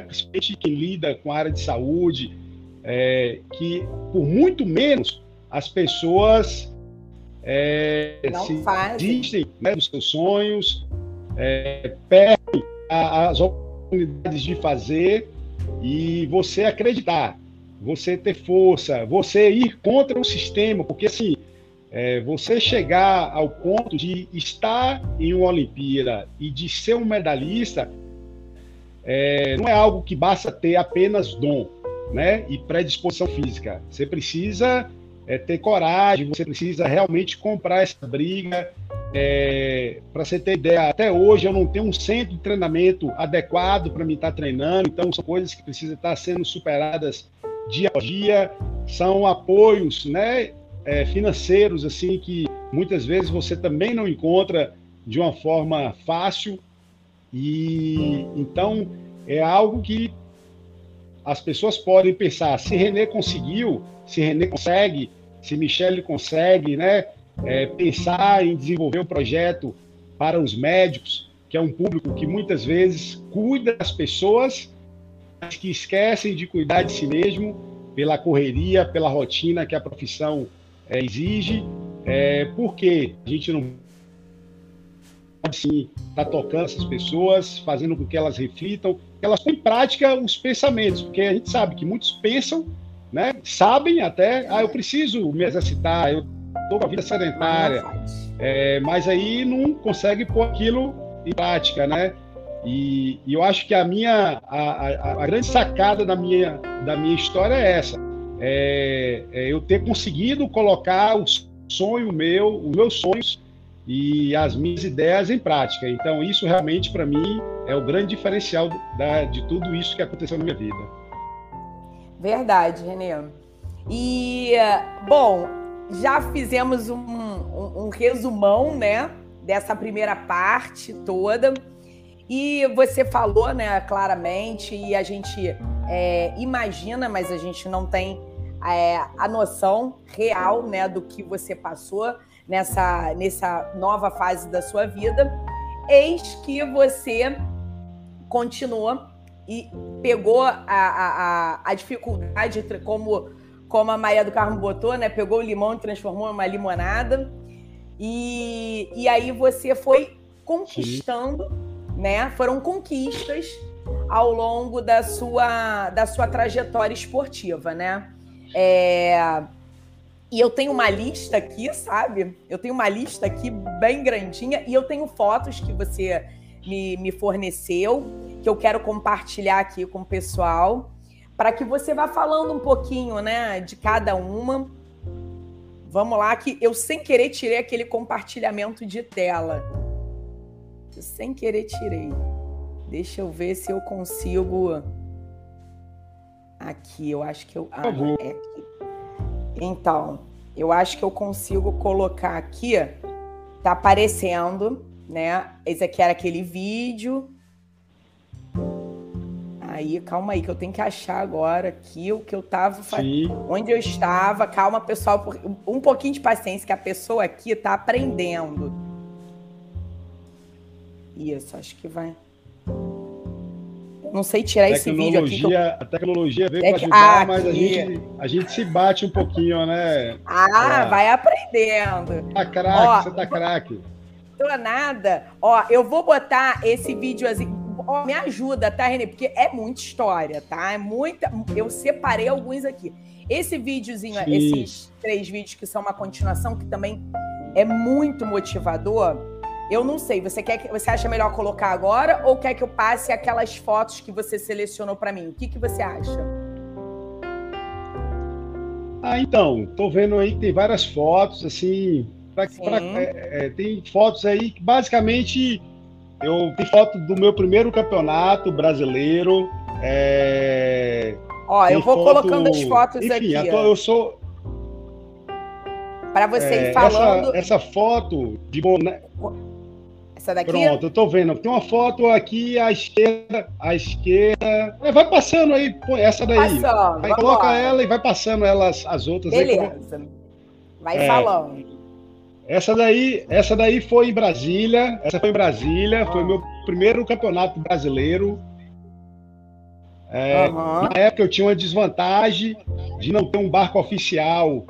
principalmente quem lida com a área de saúde, é, que por muito menos as pessoas é, se desistem né, dos seus sonhos, é, perdem as oportunidades de fazer e você acreditar, você ter força, você ir contra o sistema, porque assim, é, você chegar ao ponto de estar em uma Olimpíada e de ser um medalhista, é, não é algo que basta ter apenas dom né, e predisposição física. Você precisa é, ter coragem, você precisa realmente comprar essa briga. É, para você ter ideia, até hoje eu não tenho um centro de treinamento adequado para me estar tá treinando, então são coisas que precisam estar sendo superadas dia a dia, são apoios né, é, financeiros assim que muitas vezes você também não encontra de uma forma fácil. E então é algo que as pessoas podem pensar, se René conseguiu, se René consegue, se Michele consegue, né, é, pensar em desenvolver um projeto para os médicos, que é um público que muitas vezes cuida das pessoas, mas que esquecem de cuidar de si mesmo pela correria, pela rotina que a profissão é, exige, é, porque a gente não pode sim estar tá tocando essas pessoas, fazendo com que elas reflitam elas põem em prática os pensamentos, porque a gente sabe que muitos pensam, né, sabem até, ah, eu preciso me exercitar, eu estou com a vida sedentária, é, mas aí não consegue pôr aquilo em prática, né? E, e eu acho que a minha, a, a, a, grande sacada da minha, da minha história é essa, é, é eu ter conseguido colocar o sonho meu, os meus sonhos e as minhas ideias em prática. Então, isso realmente, para mim, é o grande diferencial da, de tudo isso que aconteceu na minha vida. Verdade, Renê. E, bom, já fizemos um, um, um resumão, né, dessa primeira parte toda. E você falou, né, claramente, e a gente é, imagina, mas a gente não tem é, a noção real, né, do que você passou nessa, nessa nova fase da sua vida, eis que você continua e pegou a, a, a dificuldade, como, como a Maria do Carmo botou, né? Pegou o limão e transformou em uma limonada. E, e aí você foi conquistando, né? Foram conquistas ao longo da sua, da sua trajetória esportiva, né? É, e eu tenho uma lista aqui, sabe? Eu tenho uma lista aqui bem grandinha e eu tenho fotos que você me, me forneceu, que eu quero compartilhar aqui com o pessoal, para que você vá falando um pouquinho, né, de cada uma. Vamos lá, que eu sem querer tirei aquele compartilhamento de tela. Eu sem querer tirei. Deixa eu ver se eu consigo. Aqui, eu acho que eu. Ah, é aqui. Então, eu acho que eu consigo colocar aqui. Tá aparecendo, né? Esse aqui era aquele vídeo. Aí, calma aí, que eu tenho que achar agora aqui o que eu tava fazendo. Onde eu estava. Calma, pessoal, um pouquinho de paciência, que a pessoa aqui tá aprendendo. Isso, acho que vai. Não sei tirar esse vídeo aqui. Eu... A tecnologia veio para ajudar, ah, mas a gente, a gente se bate um pouquinho, né? Ah, é. vai aprendendo. Tá craque, você tá craque. Tô nada. Ó, eu vou botar esse vídeo assim Ó, me ajuda, tá, Renê? Porque é muita história, tá? É muita. Eu separei alguns aqui. Esse videozinho, Sim. esses três vídeos que são uma continuação, que também é muito motivador. Eu não sei, você quer que você acha melhor colocar agora ou quer que eu passe aquelas fotos que você selecionou para mim? O que, que você acha? Ah, então, tô vendo aí que tem várias fotos, assim, pra, pra, é, é, tem fotos aí que basicamente eu tenho foto do meu primeiro campeonato brasileiro. É... Ó, eu vou foto... colocando as fotos Enfim, aqui. eu sou. Para você é, ir falando. Essa, essa foto de boné. Essa daqui? Pronto, eu tô vendo. Tem uma foto aqui à esquerda, à esquerda. É, vai passando aí, essa daí. Passando, vai, coloca ela e vai passando elas, as outras. Beleza. Aí, vai é, falando. Essa daí, essa daí foi em Brasília. Essa foi em Brasília. Foi meu primeiro campeonato brasileiro. É, uhum. Na época eu tinha uma desvantagem de não ter um barco oficial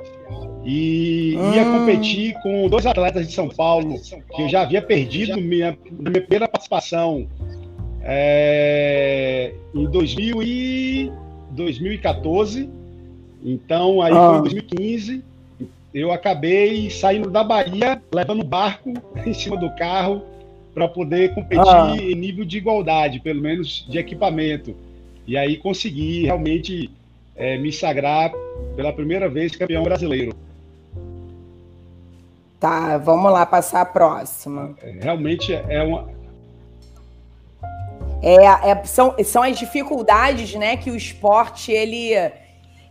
e ia hum. competir com dois atletas de São Paulo que eu já havia perdido minha, minha primeira participação é, em 2000 e 2014. Então aí foi em 2015 eu acabei saindo da Bahia, levando barco *laughs* em cima do carro para poder competir ah. em nível de igualdade, pelo menos de equipamento. E aí consegui realmente é, me sagrar pela primeira vez campeão brasileiro. Tá, vamos lá passar a próxima. É, realmente é uma. É, é, são, são as dificuldades né, que o esporte ele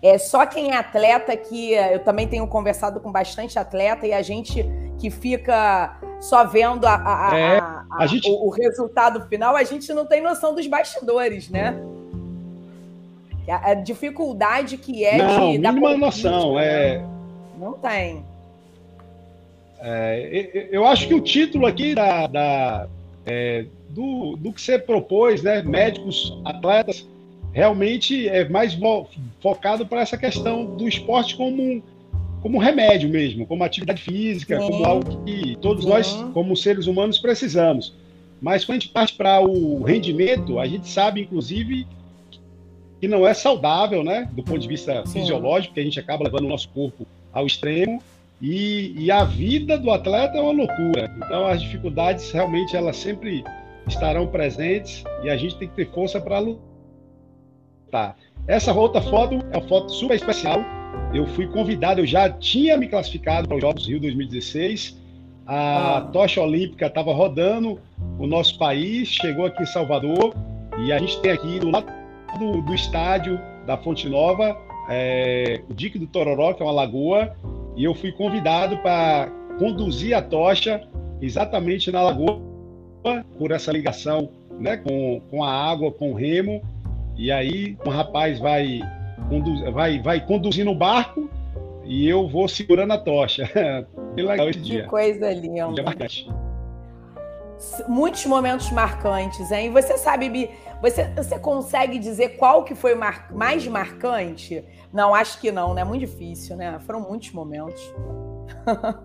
é só quem é atleta que eu também tenho conversado com bastante atleta e a gente que fica só vendo a, a, é, a, a gente... o, o, resultado final, a gente não tem noção dos bastidores, né? A, dificuldade que é não, de. Mínima noção, né? é. Não tem. É, eu acho que o título aqui da, da é, do, do que você propôs, né? Médicos, atletas, realmente é mais focado para essa questão do esporte como como remédio mesmo, como atividade física, Sim. como algo que todos Sim. nós, como seres humanos, precisamos. Mas quando a gente parte para o rendimento, a gente sabe, inclusive, que não é saudável, né, do ponto de vista Sim. fisiológico, que a gente acaba levando o nosso corpo ao extremo. E, e, a vida do atleta é uma loucura. Então, as dificuldades realmente elas sempre estarão presentes e a gente tem que ter força para lutar Tá. Essa outra foto é uma foto super especial. Eu fui convidado, eu já tinha me classificado para os Jogos Rio 2016. A ah. tocha olímpica estava rodando o nosso país, chegou aqui em Salvador e a gente tem aqui do lado do, do estádio da Fonte Nova é, o Dique do Tororó, que é uma lagoa, e eu fui convidado para conduzir a tocha exatamente na lagoa por essa ligação né, com, com a água, com o remo e aí um rapaz vai, vai, vai conduzindo o barco e eu vou segurando a tocha. *laughs* que legal esse que dia. Que coisa linda. Dia marcante. Muitos momentos marcantes, hein? Você sabe, Bi, você, você consegue dizer qual que foi mar, mais marcante? Não, acho que não, né? Muito difícil, né? Foram muitos momentos. *laughs*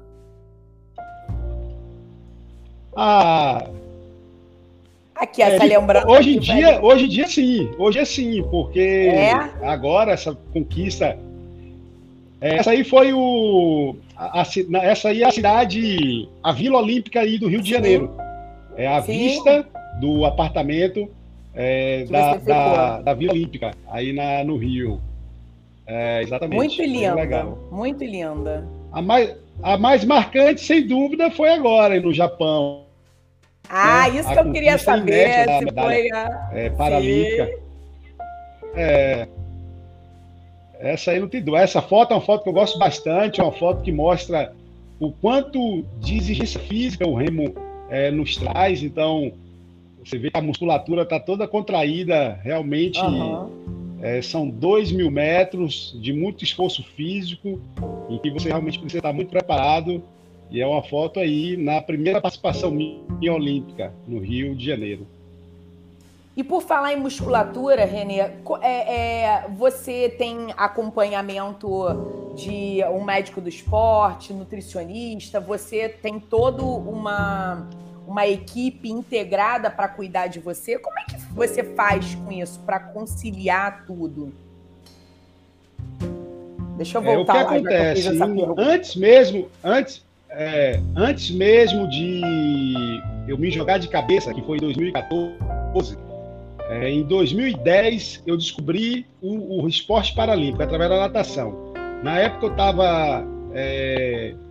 ah, Aqui, essa é, lembrança. Hoje em dia, hoje em dia sim, hoje é sim, porque é? agora essa conquista. É, essa aí foi o. A, a, essa aí é a cidade, a Vila Olímpica aí do Rio de Janeiro. É a sim. vista do apartamento é, da, da, da, Vila Olímpica, aí na, no Rio. É, exatamente. Muito linda. legal. Muito linda. A mais, a mais marcante, sem dúvida, foi agora, no Japão. Ah, É, isso a que eu queria saber. da Se medalha. foi a... É, paralímpica. É, essa aí não tem dúvida. Essa foto é uma foto que eu gosto bastante, é uma foto que mostra o quanto de exigência física o remo é, nos traz. Então, você vê que a musculatura está toda contraída, realmente. Aham. É, são dois mil metros de muito esforço físico, em que você realmente precisa estar muito preparado. E é uma foto aí na primeira participação minha olímpica, no Rio de Janeiro. E por falar em musculatura, Renê, é, é, você tem acompanhamento de um médico do esporte, nutricionista, você tem toda uma, uma equipe integrada para cuidar de você. Como é que você faz com isso para conciliar tudo? Deixa eu É, o que voltar lá, acontece? antes mesmo, antes, é, antes mesmo de eu me jogar de cabeça, que foi em 2014, é, em 2010 eu descobri o, o esporte paralímpico através da natação. Na época eu estava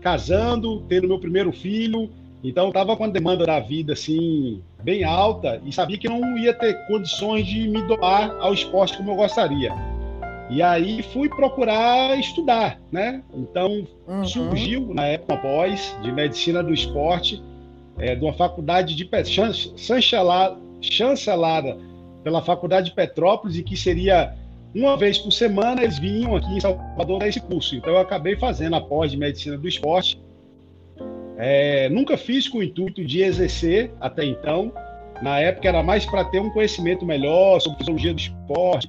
casando, tendo meu primeiro filho, então estava com a demanda da vida assim bem alta e sabia que não ia ter condições de me doar ao esporte como eu gostaria. E aí fui procurar estudar, né? Então Uhum. surgiu na época uma pós de medicina do esporte é, de uma faculdade de chan- chancelada, chancelada pela faculdade de Petrópolis e que seria uma vez por semana eles vinham aqui em Salvador dar esse curso. Então eu acabei fazendo a pós de medicina do esporte. É, nunca fiz com o intuito de exercer até então. Na época era mais para ter um conhecimento melhor sobre fisiologia do esporte,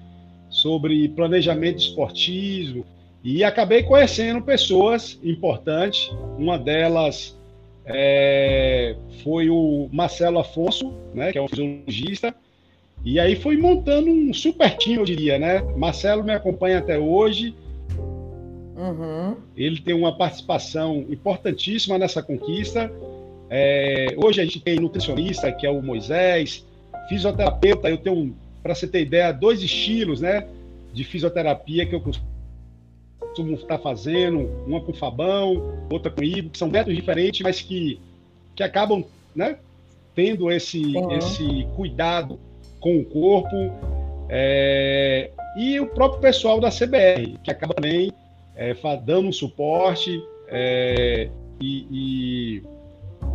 sobre planejamento esportivo e acabei conhecendo pessoas importantes. Uma delas é, foi o Marcelo Afonso, né, que é um fisiologista. E aí foi montando um super time, eu diria, né? Marcelo me acompanha até hoje. Uhum. Ele tem uma participação importantíssima nessa conquista. É, hoje a gente tem nutricionista, que é o Moisés, fisioterapeuta. Eu tenho, para você ter ideia, dois estilos né, de fisioterapia que eu costumo estar fazendo: uma com Fabão, outra com Ivo, que são métodos diferentes, mas que, que acabam né, tendo esse, Uhum. esse cuidado com o corpo. É, e o próprio pessoal da CBR, que acaba também é, dando suporte é, e, e-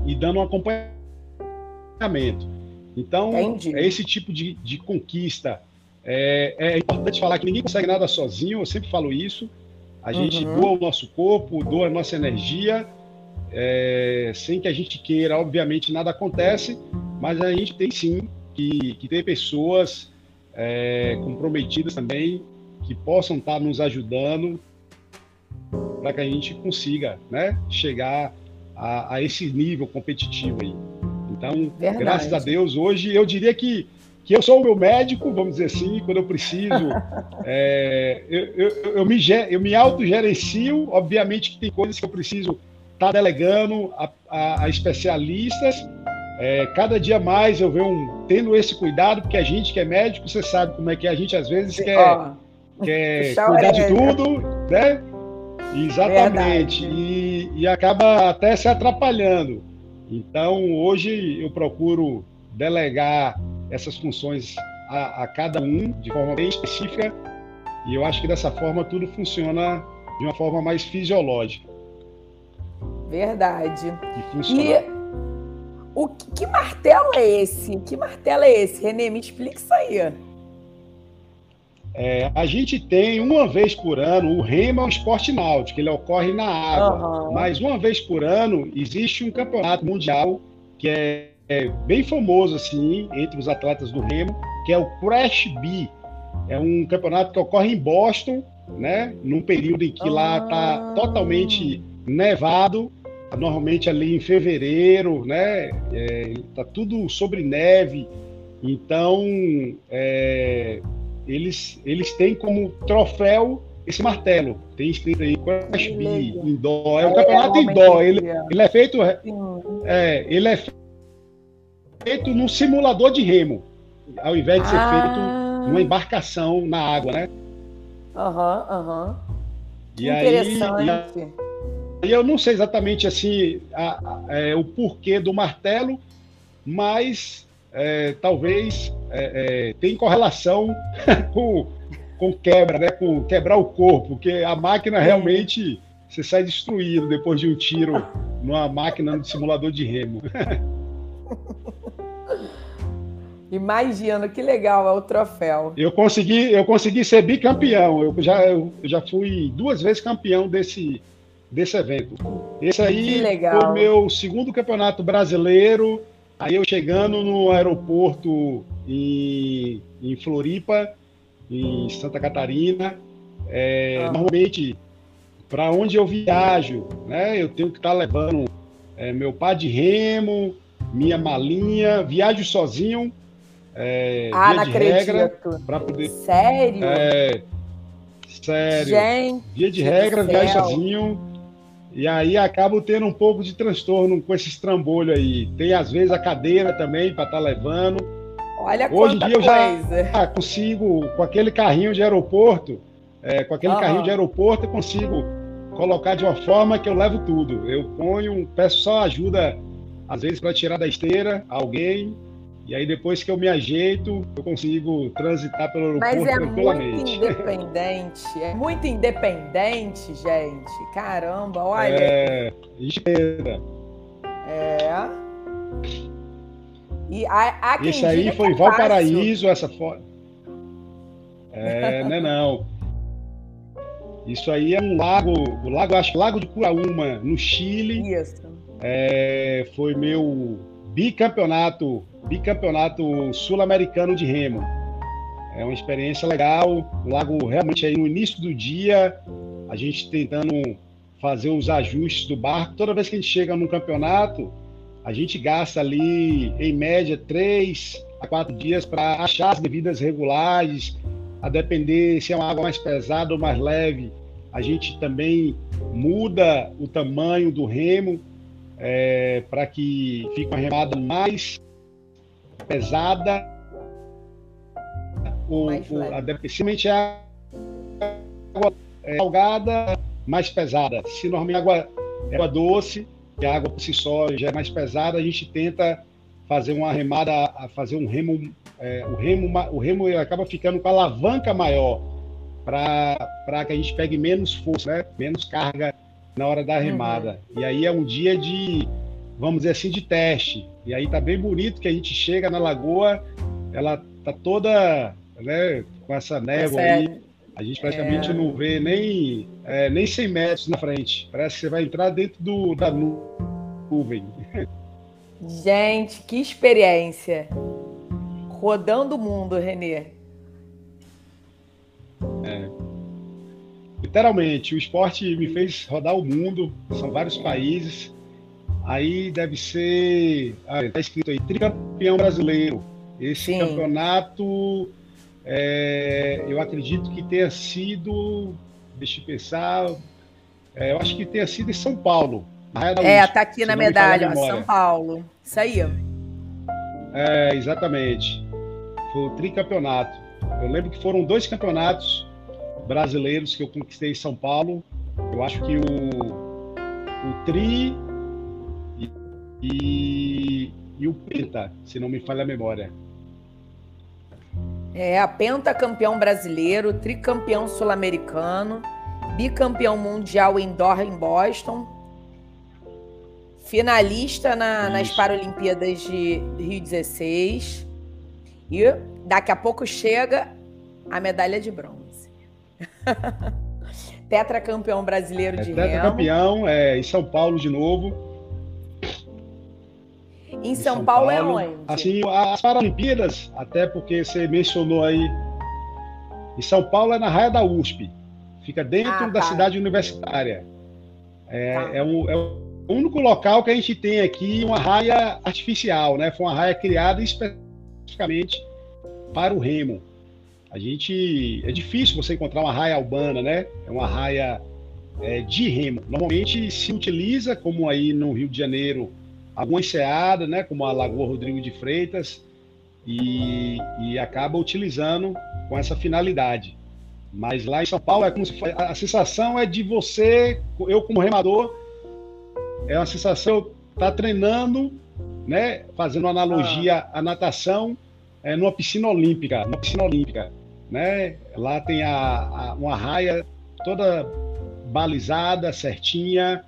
e dando um acompanhamento. Então, Entendi. é esse tipo de, de conquista. É, é importante falar que ninguém consegue nada sozinho, eu sempre falo isso. A gente Uhum. doa o nosso corpo, doa a nossa energia, é, sem que a gente queira, obviamente nada acontece, mas a gente tem sim que, que ter pessoas é, comprometidas também que possam estar nos ajudando para que a gente consiga né, chegar a, a esse nível competitivo aí. Então, Verdade. graças a Deus, hoje eu diria que, que eu sou o meu médico, vamos dizer assim, quando eu preciso. *laughs* é, eu, eu, eu me, eu me autogerencio, obviamente que tem coisas que eu preciso estar delegando a, a- a especialistas. É, cada dia mais eu venho tendo esse cuidado, porque a gente que é médico, você sabe como é que é, a gente às vezes quer, quer *laughs* cuidar de tudo, né? Exatamente. E, e acaba até se atrapalhando. Então, hoje eu procuro delegar essas funções a, a cada um de forma bem específica. E eu acho que dessa forma tudo funciona de uma forma mais fisiológica. verdade. E funciona. E o que, que martelo é esse? Que martelo é esse? Renê, me explica isso aí. É, a gente tem uma vez por ano, o remo é um esporte náutico, ele ocorre na água. Aham. Mas uma vez por ano existe um campeonato mundial que é, é bem famoso assim entre os atletas do remo, que é o Crash Bee. É um campeonato que ocorre em Boston, né? Num período em que lá está Ah. totalmente nevado, normalmente ali em fevereiro, né? É, tá tudo sobre neve. Então, é, eles, eles têm como troféu esse martelo. Tem escrito aí Bee, legal. indoor. É um campeonato realmente indoor. Ele, queria. ele é feito Sim. é, ele é feito num simulador de remo, ao invés de ser Ah. feito numa embarcação na água, né? Aham, aham. E aí, Interessante. e eu não sei exatamente assim a- a- é, o porquê do martelo, mas é, talvez é, é, tem correlação *laughs* com, com quebra, né? Com quebrar o corpo, porque a máquina realmente você sai destruído depois de um tiro numa máquina de simulador de remo. *laughs* Imagina, que legal é o troféu. Eu consegui, eu consegui ser bicampeão. Eu já, eu já fui duas vezes campeão desse, desse evento. Esse aí foi o meu segundo campeonato brasileiro. Aí eu chegando no aeroporto em, em Floripa, em Santa Catarina. É, Ah. Normalmente, para onde eu viajo, né? Eu tenho que estar levando é, meu par de remo, minha malinha, viajo sozinho. É, ah, não de regra, poder Sério? é, sério. Gente, Via de regra, viajo sozinho. E aí acabo tendo um pouco de transtorno com esses trambolhos aí. Tem às vezes a cadeira também para estar levando. olha Hoje em dia eu já- coisa. *laughs* Ah, consigo, com aquele carrinho de aeroporto, é, com aquele Aham. carrinho de aeroporto, eu consigo colocar de uma forma que eu levo tudo. Eu ponho, peço só ajuda, às vezes, para tirar da esteira alguém. E aí, depois que eu me ajeito, eu consigo transitar pelo aeroporto Mas é muito independente. É muito independente, gente. Caramba, olha. É, esteira. É. E há, há quem Esse aí diga foi é. Valparaíso, essa foto. É, não é não. Isso aí é um lago, o lago, acho que Lago de Curaúma, no Chile. Isso. É, foi meu bicampeonato, bicampeonato sul-americano de remo. É uma experiência legal. O lago realmente aí no início do dia, a gente tentando fazer os ajustes do barco. Toda vez que a gente chega num campeonato, a gente gasta ali, em média, três a quatro dias para achar as medidas regulares, a depender se é uma água mais pesada ou mais leve. A gente também muda o tamanho do remo é, para que fique uma remada mais pesada ou leve. a, especialmente a água é, salgada mais pesada. Se normalmente a água é água doce, que a água por si só já é mais pesada, a gente tenta fazer uma remada, fazer um remo, é, o remo, o remo acaba ficando com a alavanca maior para que a gente pegue menos força, né? menos carga na hora da remada. E aí é um dia de, vamos dizer assim, de teste. E aí tá bem bonito que a gente chega na lagoa, ela tá toda, né, com essa névoa aí. Sério. A gente praticamente É. não vê nem, é, nem 100 metros na frente. Parece que você vai entrar dentro do, da nu- nuvem. Gente, que experiência. Rodando o mundo, Renê. Literalmente, o esporte me fez rodar o mundo, são vários países. Aí deve ser. Ah, tá escrito aí, tricampeão brasileiro. Esse Sim. campeonato, é, eu acredito que tenha sido. Deixa eu pensar. é, eu acho que tenha sido em São Paulo. É, USP, tá aqui na me medalha, memória. São Paulo. Isso aí. É, exatamente. Foi o tricampeonato. Eu lembro que foram dois campeonatos brasileiros que eu conquistei em São Paulo. Eu acho que o, o Tri e, e o Penta, se não me falha a memória. É, a pentacampeão brasileiro, tricampeão sul-americano, bicampeão mundial indoor em Boston, finalista na- nas. Paralimpíadas de Rio 16 e daqui a pouco chega a medalha de bronze. *laughs* Tetracampeão brasileiro É de remo. campeão é, em São Paulo de novo. Em São, Paulo, é onde? Assim, as Paralimpíadas, até porque você mencionou aí, em São Paulo é na Raia da USP. Fica dentro Ah, da tá. cidade universitária. É, Tá. é, um- é o único local que a gente tem aqui uma raia artificial, né? Foi uma raia criada especificamente para o remo. A gente é difícil você encontrar uma raia urbana, né? É uma raia é, de remo. Normalmente se utiliza, como aí no Rio de Janeiro, alguma enseada, né? Como a Lagoa Rodrigo de Freitas, e, e acaba utilizando com essa finalidade. Mas lá em São Paulo é como se a sensação é de você, eu como remador, é uma sensação tá treinando, né, fazendo analogia à natação é, numa piscina olímpica, numa piscina olímpica, né? Lá tem a, a uma raia toda balizada, certinha,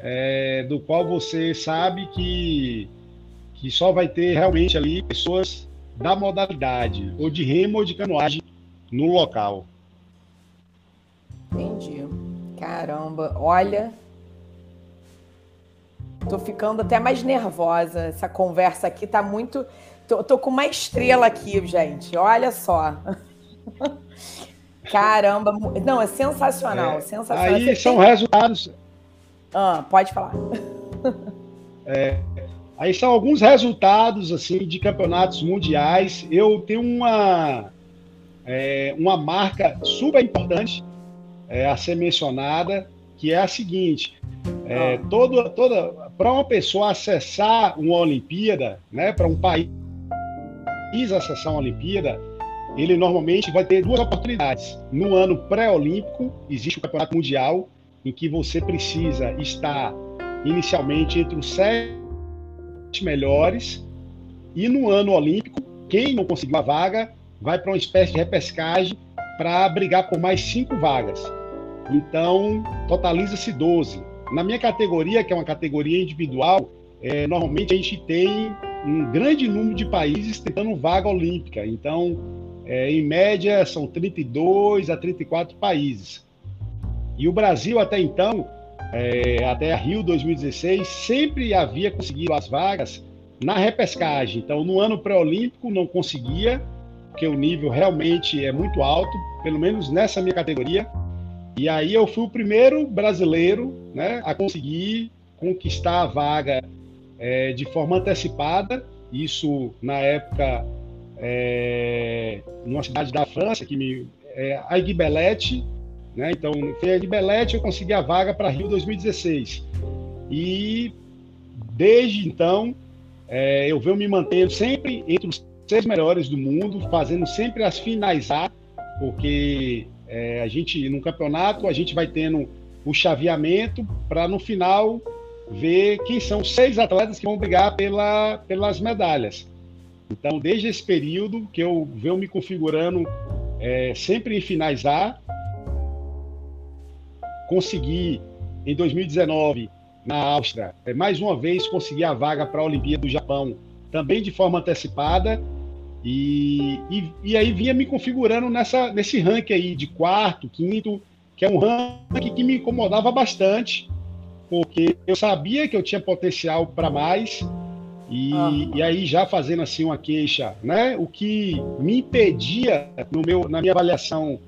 é, do qual você sabe que que só vai ter realmente ali pessoas da modalidade, ou de remo ou de canoagem no local. Entendi. Caramba, olha. Tô ficando até mais nervosa. Essa conversa aqui tá muito. Tô, tô com uma estrela aqui, gente. Olha só. *laughs* Caramba, não, é sensacional, é, sensacional. Aí Você são tem... resultados. Ah, pode falar. É, aí são alguns resultados assim de campeonatos mundiais. Eu tenho uma é, uma marca super importante é, a ser mencionada, que é a seguinte: é, ah. todo, toda para uma pessoa acessar uma Olimpíada, né, para um país acessar uma Olimpíada, ele normalmente vai ter duas oportunidades. No ano pré-olímpico, existe o Campeonato Mundial, em que você precisa estar inicialmente entre os sete melhores, e no ano olímpico, quem não conseguiu a vaga vai para uma espécie de repescagem para brigar por mais cinco vagas. Então, totaliza-se 12. Na minha categoria, que é uma categoria individual, é, normalmente a gente tem um grande número de países tentando vaga olímpica. Então, é, em média, são 32 a 34 países. E o Brasil, até então, é, até Rio 2016, sempre havia conseguido as vagas na repescagem. Então, no ano pré-olímpico, não conseguia, porque o nível realmente é muito alto, pelo menos nessa minha categoria. E aí eu fui o primeiro brasileiro né, a conseguir conquistar a vaga é, de forma antecipada. Isso na época é, numa cidade da França, que me, é, né? Então, foi a Guibelete eu consegui a vaga para Rio 2016. E desde então é, eu venho me mantendo sempre entre os seis melhores do mundo, fazendo sempre as finais A, porque é, a gente, no campeonato, a gente vai tendo o chaveamento para no final ver quem são seis atletas que vão brigar pela, pelas medalhas. Então, desde esse período que eu venho me configurando é, sempre em finais A, consegui em 2019 na Áustria, é, mais uma vez consegui a vaga para a Olimpíada do Japão, também de forma antecipada, e, e, e, aí vinha me configurando nessa, nesse ranking aí de quarto, quinto, que é um ranking que me incomodava bastante, porque eu sabia que eu tinha potencial para mais, e, e, aí já fazendo assim uma queixa, né? O que me impedia no meu, na minha avaliação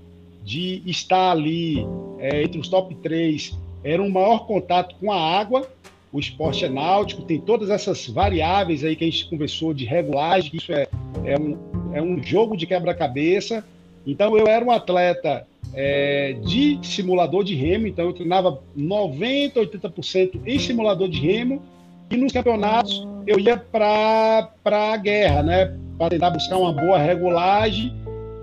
de estar ali é, entre os top 3 era um maior contato com a água. O esporte é náutico, tem todas essas variáveis aí que a gente conversou de regulagem, isso é, é, um, é um jogo de quebra-cabeça. Então eu era um atleta é, de simulador de remo, então eu treinava 90, 80% em simulador de remo e nos campeonatos eu ia para a guerra, né? Para tentar buscar uma boa regulagem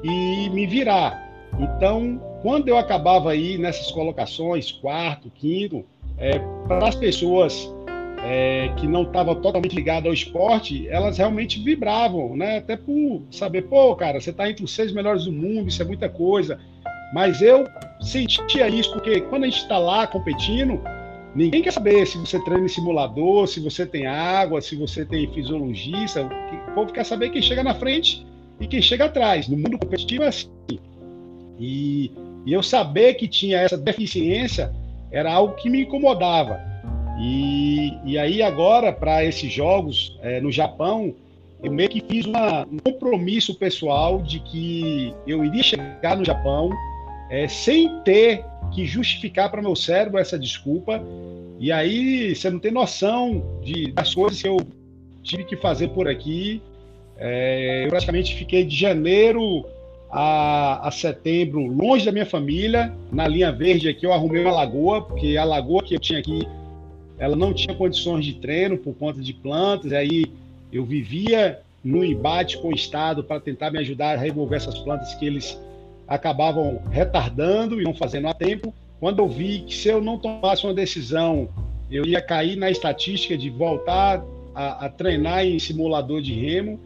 e me virar. Então, quando eu acabava aí nessas colocações, quarto, quinto, é, para as pessoas é, que não estavam totalmente ligadas ao esporte, elas realmente vibravam, né? Até por saber, pô, cara, você está entre os seis melhores do mundo, isso é muita coisa. Mas eu sentia isso porque quando a gente está lá competindo, Ninguém quer saber se você treina em simulador, se você tem água, se você tem fisiologista. O povo quer saber quem chega na frente e quem chega atrás. No mundo competitivo é assim. E, e eu saber que tinha essa deficiência era algo que me incomodava. E, e aí agora, para esses jogos é, no Japão, eu meio que fiz uma, um compromisso pessoal de que eu iria chegar no Japão é, sem ter que justificar para meu cérebro essa desculpa. E aí você não tem noção de, das coisas que eu tive que fazer por aqui. É, eu praticamente fiquei de janeiro a, a, setembro longe da minha família. Na linha verde aqui eu arrumei uma lagoa, porque a lagoa que eu tinha aqui ela não tinha condições de treino por conta de plantas. Aí eu vivia no embate com o Estado para tentar me ajudar a remover essas plantas que eles acabavam retardando e não fazendo a tempo. Quando eu vi que se eu não tomasse uma decisão, eu ia cair na estatística de voltar a, a treinar em simulador de remo,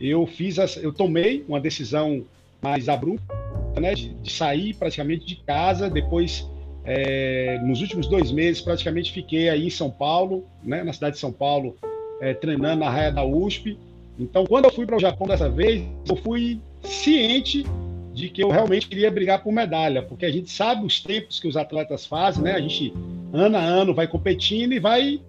eu fiz, eu tomei uma decisão mais abrupta, né, de, sair praticamente de casa. Depois, é, nos últimos dois meses, praticamente fiquei aí em São Paulo, né, na cidade de São Paulo, é, treinando na raia da USP. Então, quando eu fui para o Japão dessa vez, eu fui ciente de que eu realmente queria brigar por medalha, porque a gente sabe os tempos que os atletas fazem, né? A gente ano a ano vai competindo e vai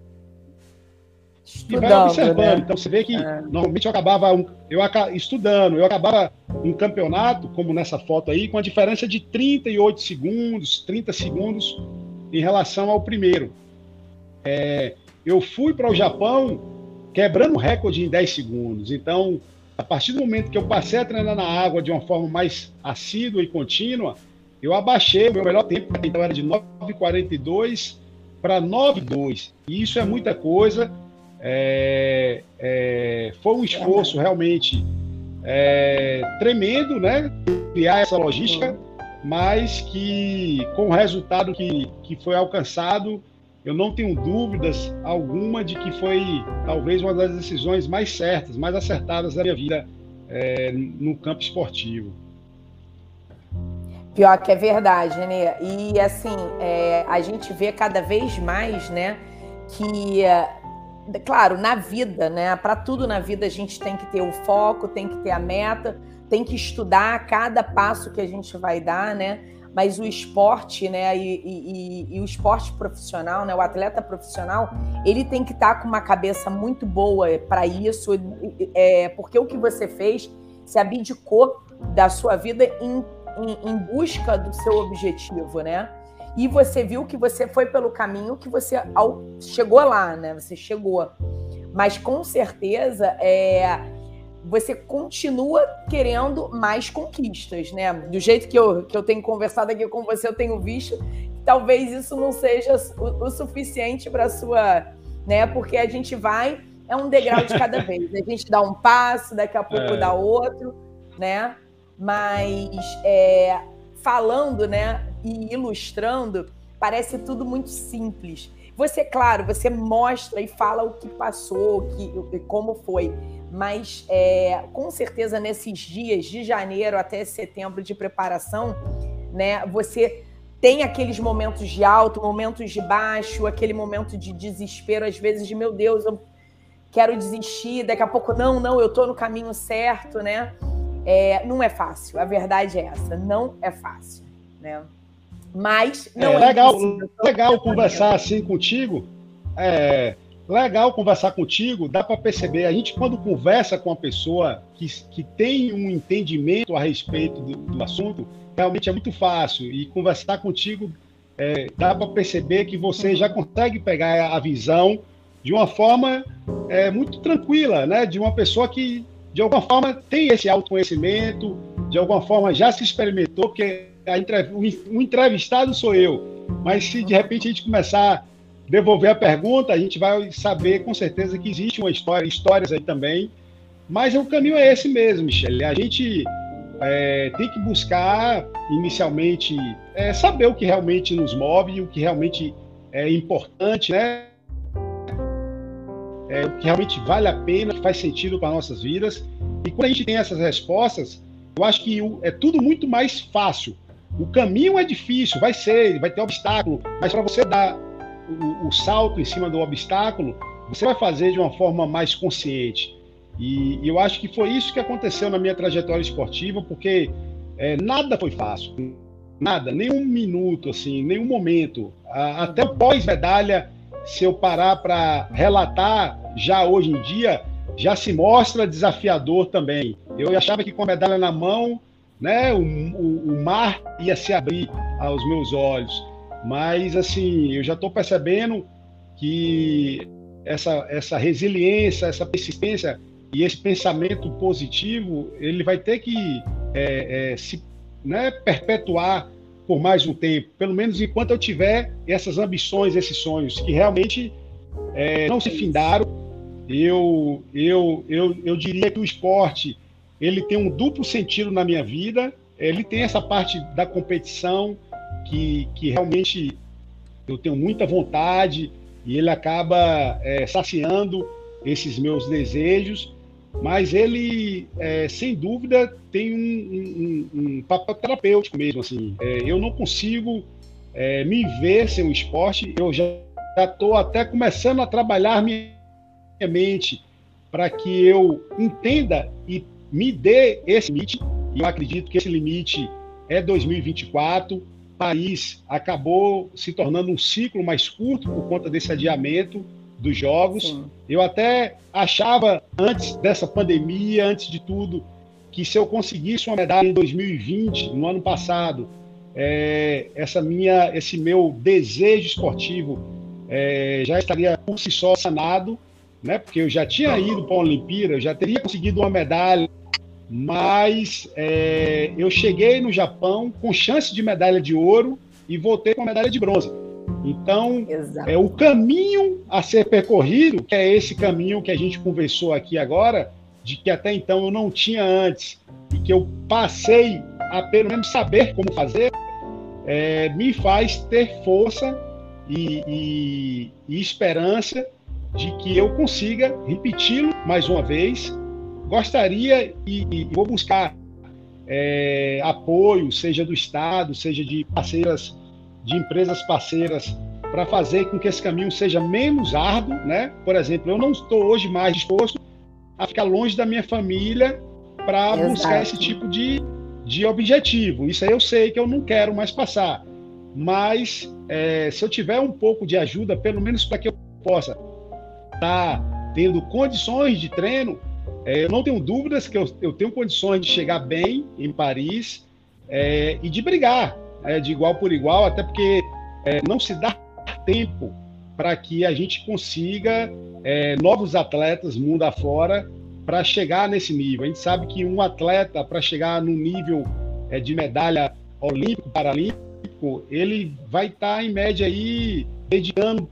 Estudando, e vai observando. Né? Então você vê que é. normalmente eu acabava um, eu estudando, eu acabava um campeonato, como nessa foto aí, com a diferença de 38 segundos, 30 segundos em relação ao primeiro. É, eu fui para o Japão quebrando o recorde em 10 segundos. Então, a partir do momento que eu passei a treinar na água de uma forma mais assídua e contínua, eu abaixei o meu melhor tempo, então era de 9,42 para 9,2. E isso é muita coisa. É, é, foi um esforço realmente é, tremendo, né? Criar essa logística, mas que com o resultado que, que foi alcançado, eu não tenho dúvidas alguma de que foi talvez uma das decisões mais certas, mais acertadas da minha vida é, no campo esportivo. Pior que é verdade, né? E assim, é, a gente vê cada vez mais, né, que, claro, na vida, né, para tudo na vida a gente tem que ter o foco, tem que ter a meta, tem que estudar cada passo que a gente vai dar, né? mas o esporte, né, e, e, e, o esporte profissional, né, o atleta profissional, ele tem que estar tá com uma cabeça muito boa para isso, é, porque o que você fez, se abdicou da sua vida em, em, em busca do seu objetivo, né? E você viu que você foi pelo caminho que você ao, chegou lá, né? Você chegou. Mas com certeza é, você continua querendo mais conquistas, né? Do jeito que eu, que eu tenho conversado aqui com você, eu tenho visto que talvez isso não seja o, o suficiente para sua, né? Porque a gente vai é um degrau de cada *laughs* vez. A gente dá um passo, daqui a pouco é. dá outro, né? Mas é, falando, né, e ilustrando, parece tudo muito simples. Você, claro, você mostra e fala o que passou, que, como foi mas é, com certeza nesses dias de janeiro até setembro de preparação, né, você tem aqueles momentos de alto, momentos de baixo, aquele momento de desespero, às vezes de meu Deus, eu quero desistir, daqui a pouco não, não, eu estou no caminho certo, né? É, não é fácil, a verdade é essa, não é fácil, né? Mas não é, é legal, legal conversar assim contigo. É, legal conversar contigo, dá para perceber. A gente, quando conversa com uma pessoa que, que tem um entendimento a respeito do, do assunto, realmente é muito fácil. E conversar contigo é, dá para perceber que você já consegue pegar a visão de uma forma é, muito tranquila, né? De uma pessoa que, de alguma forma, tem esse autoconhecimento, de alguma forma já se experimentou, porque a, o entrevistado sou eu. Mas se de repente a gente começar devolver a pergunta, a gente vai saber com certeza que existe uma história, histórias aí também, mas o caminho é esse mesmo, Michele. A gente é, tem que buscar inicialmente é, saber o que realmente nos move, o que realmente é importante, né? É, o que realmente vale a pena, que faz sentido para nossas vidas. E quando a gente tem essas respostas, eu acho que é tudo muito mais fácil. O caminho é difícil, vai ser, vai ter obstáculo, mas para você dar o, o, salto em cima do obstáculo, você vai fazer de uma forma mais consciente. E, e eu acho que foi isso que aconteceu na minha trajetória esportiva, porque é, nada foi fácil. Nada, nenhum minuto, assim, nenhum momento. A, até pós-medalha, se eu parar para relatar, já hoje em dia, já se mostra desafiador também. Eu achava que com a medalha na mão, né, o, o, o mar ia se abrir aos meus olhos. Mas, assim, eu já estou percebendo que essa, essa resiliência, essa persistência e esse pensamento positivo, ele vai ter que é, é, se né, perpetuar por mais um tempo, pelo menos enquanto eu tiver essas ambições, esses sonhos, que realmente é, não se findaram. Eu, eu, eu, eu diria que o esporte ele tem um duplo sentido na minha vida, ele tem essa parte da competição que, que realmente eu tenho muita vontade e ele acaba é, saciando esses meus desejos, mas ele, é, sem dúvida, tem um, um, um, papel terapêutico mesmo. Assim. É, eu não consigo é, me ver sem o esporte, eu já estou até começando a trabalhar minha mente para que eu entenda e me dê esse limite. E eu acredito que esse limite é 2024. Paris acabou se tornando um ciclo mais curto por conta desse adiamento dos jogos. Sim. Eu até achava antes dessa pandemia, antes de tudo, que se eu conseguisse uma medalha em 2020, no ano passado, é, essa minha, esse meu desejo esportivo é, já estaria por si só sanado, né? Porque eu já tinha ido para a Olimpíada, eu já teria conseguido uma medalha, mas é, eu cheguei no Japão com chance de medalha de ouro e voltei com a medalha de bronze. Então, Exato. é o caminho a ser percorrido, que é esse caminho que a gente conversou aqui agora, de que até então eu não tinha antes e que eu passei a pelo menos saber como fazer, é, me faz ter força e, e, e esperança de que eu consiga repeti-lo mais uma vez. Gostaria e, e vou buscar é, apoio, seja do Estado, seja de parceiras, de empresas parceiras, para fazer com que esse caminho seja menos árduo, né? Por exemplo, eu não estou hoje mais disposto a ficar longe da minha família para buscar esse tipo de, de objetivo. Isso aí eu sei que eu não quero mais passar. Mas é, se eu tiver um pouco de ajuda, pelo menos para que eu possa estar tá tendo condições de treino, é, eu não tenho dúvidas que eu, eu, tenho condições de chegar bem em Paris é, e de brigar é, de igual por igual, até porque é, não se dá tempo para que a gente consiga é, novos atletas mundo afora para chegar nesse nível. A gente sabe que um atleta, para chegar no nível é, de medalha olímpico, paralímpico, ele vai estar, tá, em média, aí, dedicando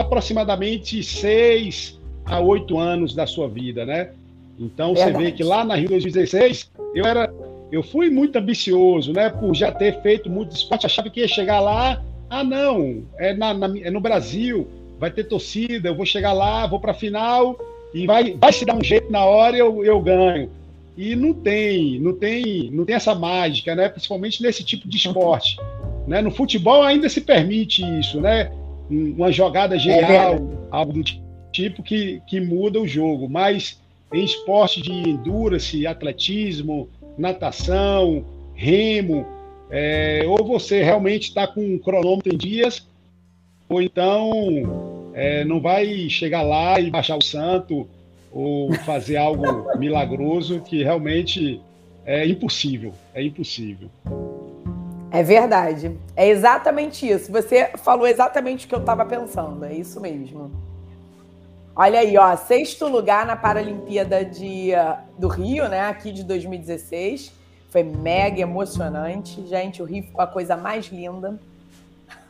aproximadamente seis a oito anos da sua vida, né? Então Verdade. você vê que lá na Rio 2016 eu era, eu fui muito ambicioso, né? Por já ter feito muito esporte, achava que ia chegar lá, ah não, é, na, na é no Brasil, vai ter torcida, eu vou chegar lá, vou para a final e vai, vai se dar um jeito na hora eu, eu ganho. E não tem, não tem, não tem essa mágica, né? Principalmente nesse tipo de esporte, né? No futebol ainda se permite isso, né? Uma jogada genial, é algo do tipo que, que muda o jogo, mas em esporte de endurance, atletismo, natação, remo, é, ou você realmente está com um cronômetro em dias, ou então é, não vai chegar lá e baixar o santo ou fazer algo *laughs* milagroso que realmente é impossível, é impossível. É verdade. É exatamente isso. Você falou exatamente o que eu estava pensando. É isso mesmo. Olha aí, ó, sexto lugar na Paralimpíada de, do Rio, né? Aqui de 2016. Foi mega emocionante. Gente, o Rio ficou a coisa mais linda.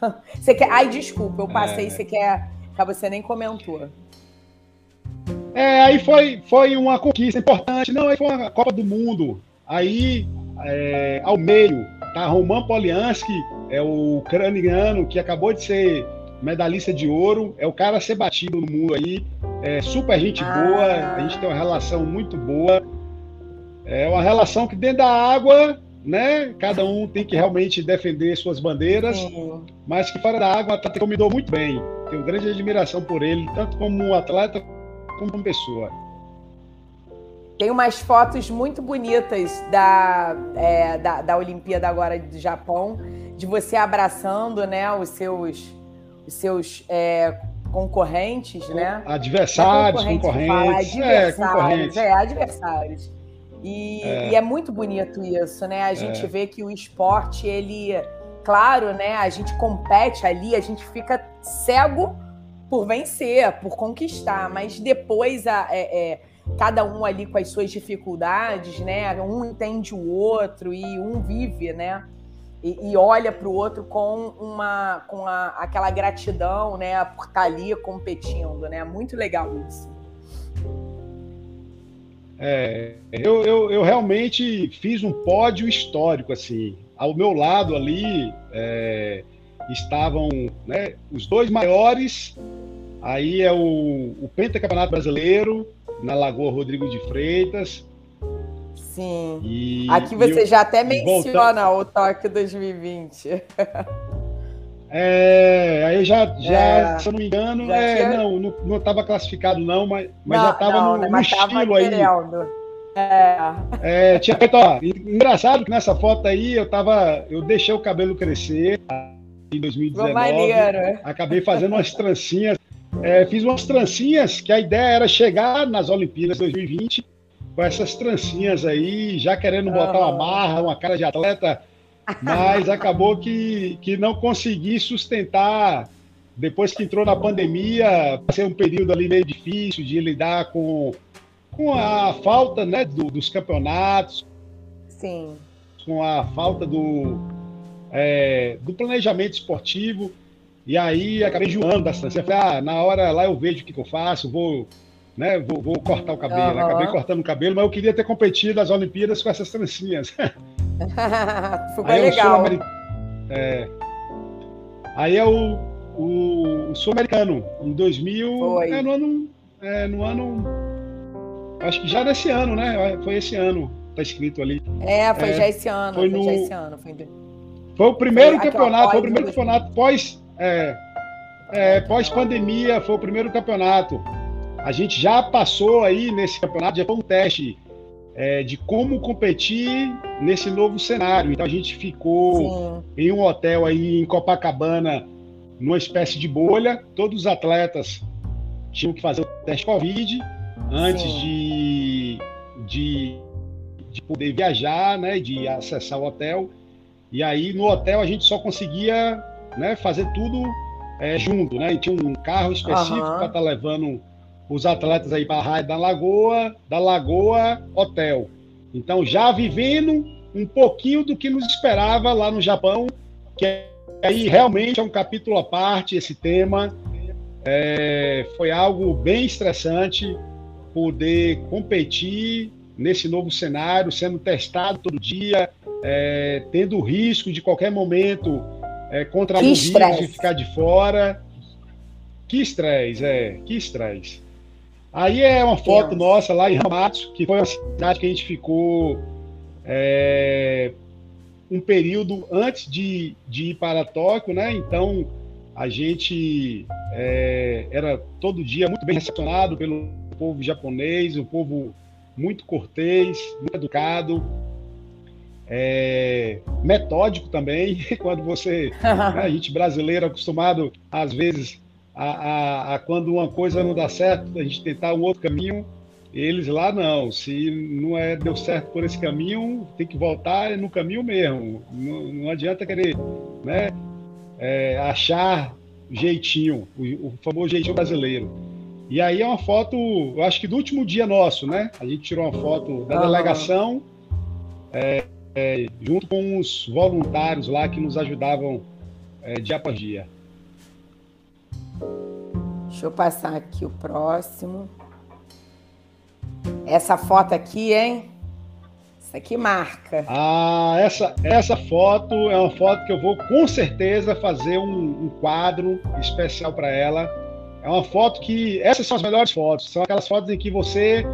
*laughs* Você quer. Ai, desculpa, eu passei, é... você quer. Que você nem comentou. É, aí foi, foi uma conquista importante. Não, aí foi uma Copa do Mundo. Aí, é, ao meio, tá Roman Polianski, é o ucraniano que acabou de ser medalhista de ouro, é o cara a ser batido no mundo aí, é super gente ah. boa, a gente tem uma relação muito boa, é uma relação que dentro da água, né, cada um tem que realmente defender suas bandeiras, uhum. mas que fora da água atleta comidou muito bem, tenho grande admiração por ele, tanto como atleta como como pessoa. Tem umas fotos muito bonitas da, é, da, da Olimpíada agora do Japão, de você abraçando né, os seus os seus é, concorrentes, né? Adversários, é concorrentes. concorrentes. É, concorrentes. É, adversários. E é. e é. muito bonito isso, né? A gente é. vê que o esporte, ele, claro, né? A gente compete ali, a gente fica cego por vencer, por conquistar, mas depois a, é, é, cada um ali com as suas dificuldades, né? Um entende o outro e um vive, né? e, e olha para o outro com uma com a, aquela gratidão, né, por estar tá ali competindo, né? Muito legal isso. É, eu, eu, eu, realmente fiz um pódio histórico, assim. Ao meu lado ali é, estavam né, os dois maiores, aí é o, o Pentacampeonato Brasileiro, na Lagoa Rodrigo de Freitas. Sim. E, Aqui você já até menciona voltando... o Tóquio 2020. *laughs* É, aí já, já é, se eu não me engano, é, tinha... não, não estava classificado não, mas, mas não, já estava no, né, no estilo aí. É. é. tinha feito, ó, engraçado que nessa foto aí eu tava, eu deixei o cabelo crescer em 2019, maneiro. acabei fazendo umas trancinhas, é, fiz umas trancinhas que a ideia era chegar nas Olimpíadas 2020 com essas trancinhas aí, já querendo botar uma marra, uma cara de atleta, mas acabou que, que não consegui sustentar. Depois que entrou na pandemia, passei um período ali meio difícil de lidar com, com a falta né, do, dos campeonatos. Sim. Com a falta do, é, do planejamento esportivo. E aí acabei joando bastante. Falei, ah, na hora lá eu vejo o que, que eu faço, vou, né, vou, vou cortar o cabelo. Uhum. Acabei cortando o cabelo, mas eu queria ter competido nas Olimpíadas com essas trancinhas. *laughs* Ficou aí legal. É, aí é o, o, o Sul-Americano, em 2000. Foi. É, no ano. É, no ano. Acho que já nesse ano, né? Foi esse ano, tá escrito ali. É, foi é, já esse ano. Foi, foi no, já esse ano. Foi, foi o primeiro foi, campeonato, foi o primeiro campeonato pós. É, é, pós-pandemia, foi o primeiro campeonato. A gente já passou aí nesse campeonato, já foi um teste é, de como competir nesse novo cenário. Então a gente ficou Sim. em um hotel aí em Copacabana, numa espécie de bolha. Todos os atletas tinham que fazer o teste Covid antes de, de, de, poder viajar, né, de acessar o hotel. E aí no hotel a gente só conseguia né, fazer tudo é, junto, né? E tinha um carro específico uhum. para estar tá levando os atletas aí para a Raia da Lagoa, da Lagoa Hotel. Então, já vivendo um pouquinho do que nos esperava lá no Japão, que aí realmente é um capítulo à parte esse tema. É, foi algo bem estressante poder competir nesse novo cenário, sendo testado todo dia, é, tendo o risco de qualquer momento é, contrair o vírus e ficar de fora. Que estresse, é, que estresse. Aí é uma foto Deus. nossa lá em Ramatos, que foi uma cidade que a gente ficou é, um período antes de, de ir para Tóquio, né? Então a gente é, era todo dia muito bem recepcionado pelo povo japonês, um povo muito cortês, muito educado, é, metódico também. *laughs* Quando você, né, a gente brasileiro acostumado às vezes a, a, a, quando uma coisa não dá certo, a gente tentar um outro caminho. Eles lá não, se não é deu certo por esse caminho, tem que voltar no caminho mesmo. Não, não adianta querer né, é, achar jeitinho, o, o, famoso jeitinho brasileiro. E aí é uma foto, eu acho que do último dia nosso, né? A gente tirou uma foto da delegação, é, é, junto com os voluntários lá que nos ajudavam é, dia após dia. Deixa eu passar aqui o próximo. Essa foto aqui, hein? Isso aqui marca. Ah, essa, essa foto é uma foto que eu vou com certeza fazer um, um quadro especial para ela. É uma foto que. Essas são as melhores fotos. São aquelas fotos em que você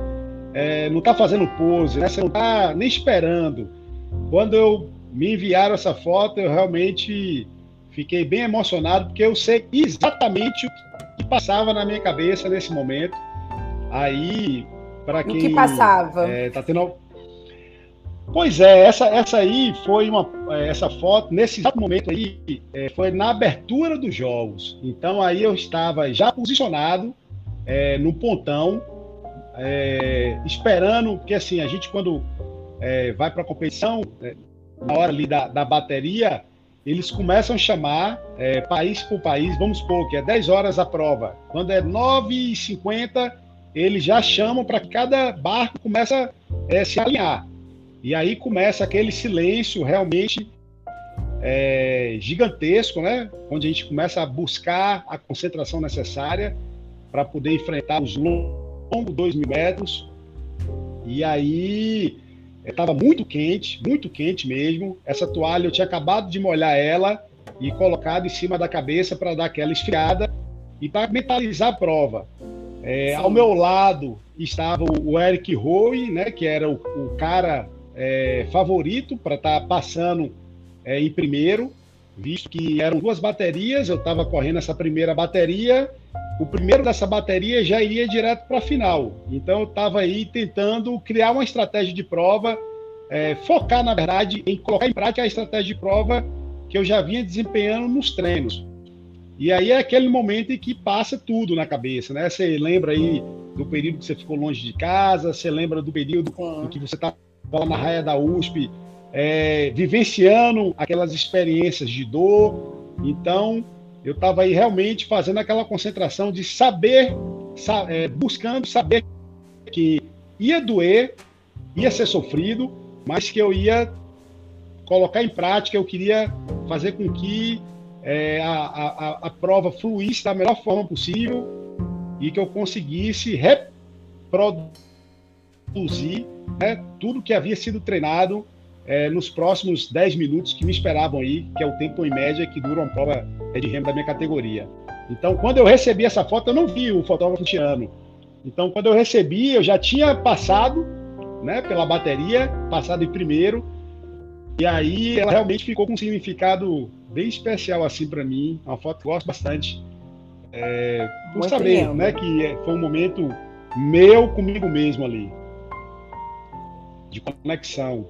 é, não está fazendo pose, né? você não está nem esperando. Quando eu me enviaram essa foto, eu realmente Fiquei bem emocionado porque eu sei exatamente o que passava na minha cabeça nesse momento. Aí, para quem. O que passava? É, tá tendo... Pois é, essa, essa aí foi uma. É, essa foto, nesse exato momento aí, é, foi na abertura dos jogos. Então aí eu estava já posicionado é, no pontão, é, esperando, porque assim, a gente quando é, vai para a competição, é, na hora ali da, da bateria, eles começam a chamar é, país por país, vamos supor que é 10 horas a prova. Quando é 9h50, eles já chamam para cada barco comece a é, se alinhar. E aí começa aquele silêncio realmente é, gigantesco, né? Onde a gente começa a buscar a concentração necessária para poder enfrentar os longos 2 mil metros. E aí estava muito quente, muito quente mesmo. Essa toalha eu tinha acabado de molhar ela e colocado em cima da cabeça para dar aquela esfriada e para mentalizar a prova. É, ao meu lado estava o Eric Rowe, né, que era o, o cara é, favorito para estar tá passando é, em primeiro, visto que eram duas baterias, eu estava correndo essa primeira bateria, o primeiro dessa bateria já iria direto para a final. Então eu estava aí tentando criar uma estratégia de prova, é, focar, na verdade, em colocar em prática a estratégia de prova que eu já vinha desempenhando nos treinos. E aí é aquele momento em que passa tudo na cabeça, né? Você lembra aí do período que você ficou longe de casa, você lembra do período em que você estava lá na raia da USP, é, vivenciando aquelas experiências de dor. Então, eu estava aí realmente fazendo aquela concentração de saber, sa é, buscando saber que ia doer, ia ser sofrido, mas que eu ia colocar em prática, eu queria fazer com que é, a, a, a prova fluísse da melhor forma possível e que eu conseguisse reproduzir né, tudo que havia sido treinado é, nos próximos 10 minutos que me esperavam aí, que é o tempo em média que dura uma prova de remo da minha categoria. Então, quando eu recebi essa foto, eu não vi o fotógrafo tirando. Então, quando eu recebi, eu já tinha passado né, pela bateria, passado em primeiro, e aí ela realmente ficou com um significado bem especial assim para mim, uma foto que eu gosto bastante. É, por Muito saber, lindo. né, que é, foi um momento meu comigo mesmo ali, de conexão.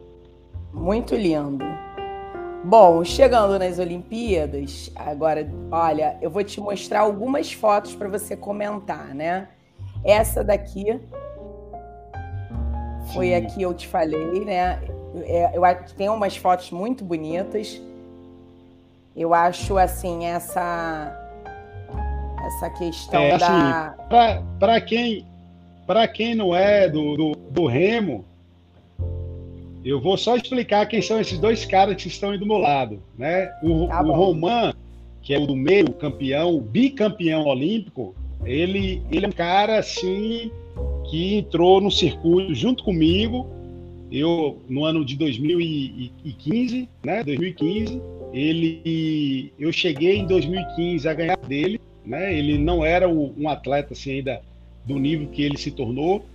Muito lindo. Bom, chegando nas Olimpíadas, agora, olha, eu vou te mostrar algumas fotos para você comentar, né? Essa daqui foi Sim. a que eu te falei, né? É, eu acho que tem umas fotos muito bonitas. Eu acho assim essa essa questão é, assim, da para quem para quem não é do, do, do, remo, eu vou só explicar quem são esses dois caras que estão aí do meu lado, né? O, tá o Roman, que é o do meio campeão, bicampeão olímpico, ele ele é um cara assim que entrou no circuito junto comigo eu, no ano de 2015, né, 2015, ele, eu cheguei em 2015 a ganhar dele, né, ele não era o, um atleta assim ainda do nível que ele se tornou,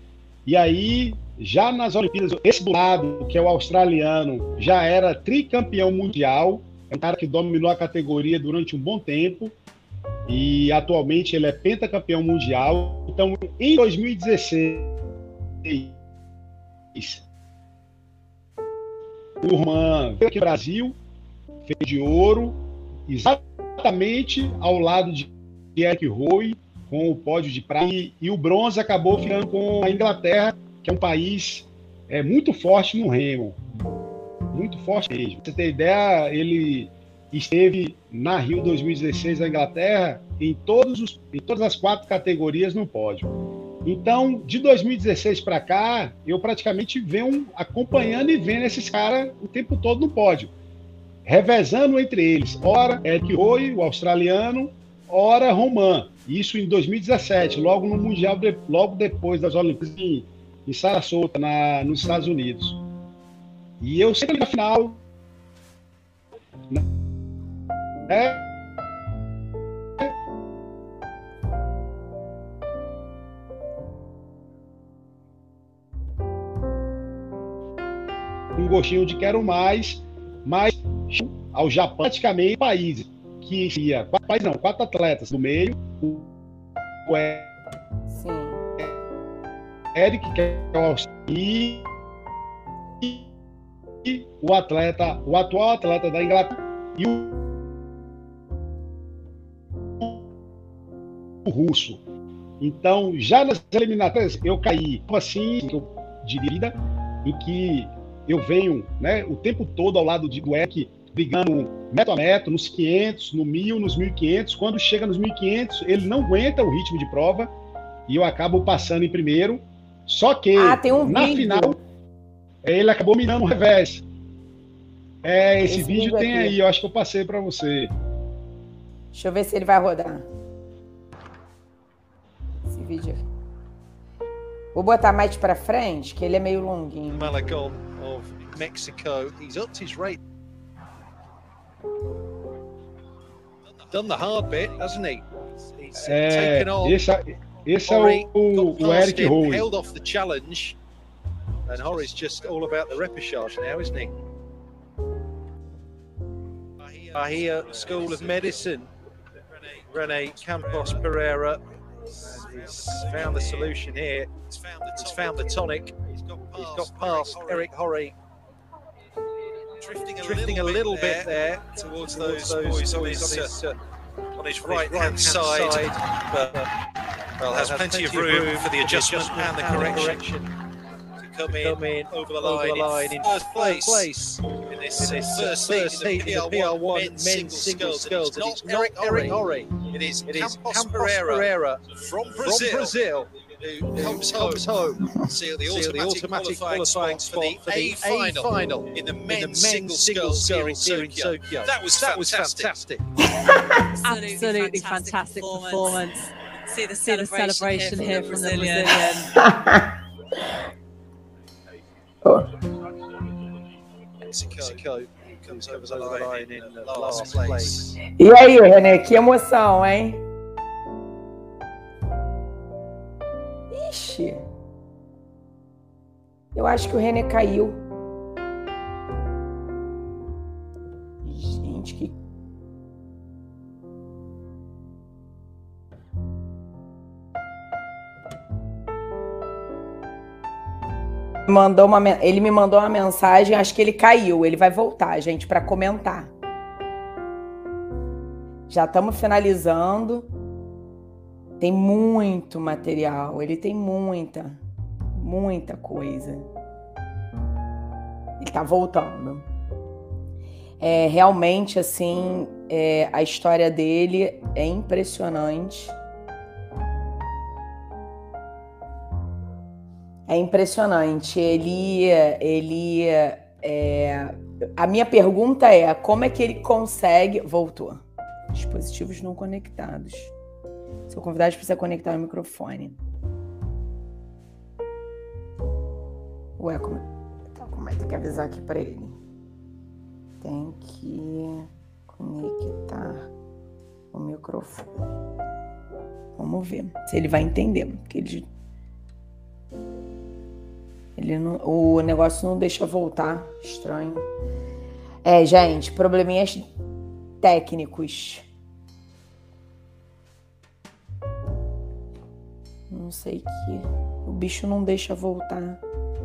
e aí, já nas Olimpíadas, esse do lado, que é o australiano, já era tricampeão mundial, é um cara que dominou a categoria durante um bom tempo, e atualmente ele é pentacampeão mundial. Então, em 2016, o Roman veio aqui no Brasil, fez de ouro, exatamente ao lado de Eric Roy, com o pódio de prata, e, e, o bronze acabou ficando com a Inglaterra, que é um país é, muito forte no remo. Muito forte mesmo. Pra você ter ideia, ele esteve na Rio 2016 na Inglaterra em, todos os, em todas as quatro categorias no pódio. Então, de 2016 para cá, eu praticamente venho acompanhando e vendo esses caras o tempo todo no pódio, revezando entre eles. Ora Eric Roy, o australiano, ora Roman. Isso em 2017, logo no Mundial, logo depois das Olimpíadas em, em Sarasota, na, nos Estados Unidos. E eu sempre na final. Né? Um gostinho de quero mais, mas ao Japão praticamente países que países não, quatro atletas no meio, o Sim. Eric que é o e, e o atleta, o atual atleta da Inglaterra e o, o russo. Então, já nas eliminatórias, eu caí assim, de vida, em que eu venho né, o tempo todo ao lado de, do EC brigando metro a metro, nos 500, no 1000, nos 1500. Quando chega nos 1500, ele não aguenta o ritmo de prova e eu acabo passando em primeiro. Só que ah, um na vídeo. final ele acabou me dando um revés. É, esse, esse vídeo, vídeo tem aqui. aí, eu acho que eu passei para você. Deixa eu ver se ele vai rodar. Esse vídeo. Vou botar mais para frente, que ele é meio longuinho. Malagon of Mexico. He's upped his rate. Done the hard bit, hasn't he? He's É, taken on. esse, é- esse Horry o, o, got o Eric him, held off the challenge, and Horry's just all about the repechage now, isn't he? Bahia School of Medicine, Rene Campos Pereira has found the solution here. He's found the tonic. He's got past Eric Horry, drifting a, drifting little, a little bit, bit there, towards, towards those, boys, uh, on his, on his, uh, on his right, right hand side. side. But, uh, well, has, has plenty, plenty, of room, room for the adjustment, adjustment and, the and the correction. To come, to come in, over the line, over the line in first place, place in this, in this first seat, seat in the PR1, PR1 men's single, single It's not, Eric Horry. It is it Campos, Campos Pereira from Brazil. From Brazil who comes home to seal the automatic qualifying spot for the A final in the men's single sculls here in Tokyo. That was that fantastic. *laughs* Absolutely fantastic performance. See the See the celebration here from the Brazilian. Brazilian. *laughs* Mexico comes over the line in last place. E aí, René, que emoção, hein? Eu acho que o René caiu. Gente, que. Mandou uma, ele me mandou uma mensagem, acho que ele caiu. Ele vai voltar, gente, para comentar. Já estamos finalizando. Tem muito material. Ele tem muita, muita coisa. Ele tá voltando. É, realmente, assim, é, a história dele é impressionante. É impressionante. Ele, ele, é, a minha pergunta é como é que ele consegue? Voltou. Dispositivos não conectados. Seu convidado precisa conectar o microfone. Ué, como, então, como é que tem que avisar aqui para ele? Tem que conectar o microfone. Vamos ver se ele vai entender. Porque ele, ele não, o negócio não deixa voltar. Estranho. É, gente, probleminhas técnicos. Não sei que. O bicho não deixa voltar.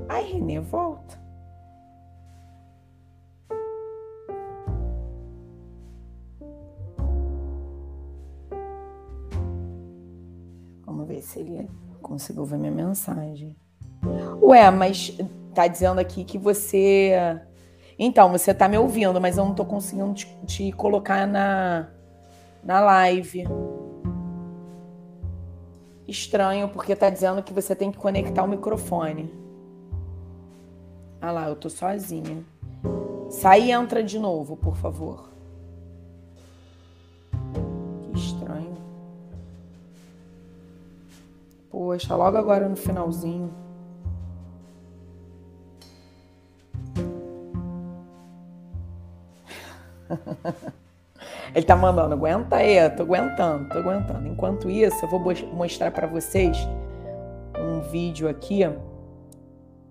Ai, Renê, volta. Vamos ver se ele conseguiu ver minha mensagem. Ué, mas tá dizendo aqui que você. Então, você tá me ouvindo, mas eu não tô conseguindo te, te colocar na, na live. Estranho, porque tá dizendo que você tem que conectar o microfone. Ah lá, eu tô sozinha. Sai e entra de novo, por favor. Que estranho. Poxa, logo agora no finalzinho. *laughs* Ele tá mandando, aguenta aí, eu tô aguentando, tô aguentando. Enquanto isso, eu vou mostrar pra vocês um vídeo aqui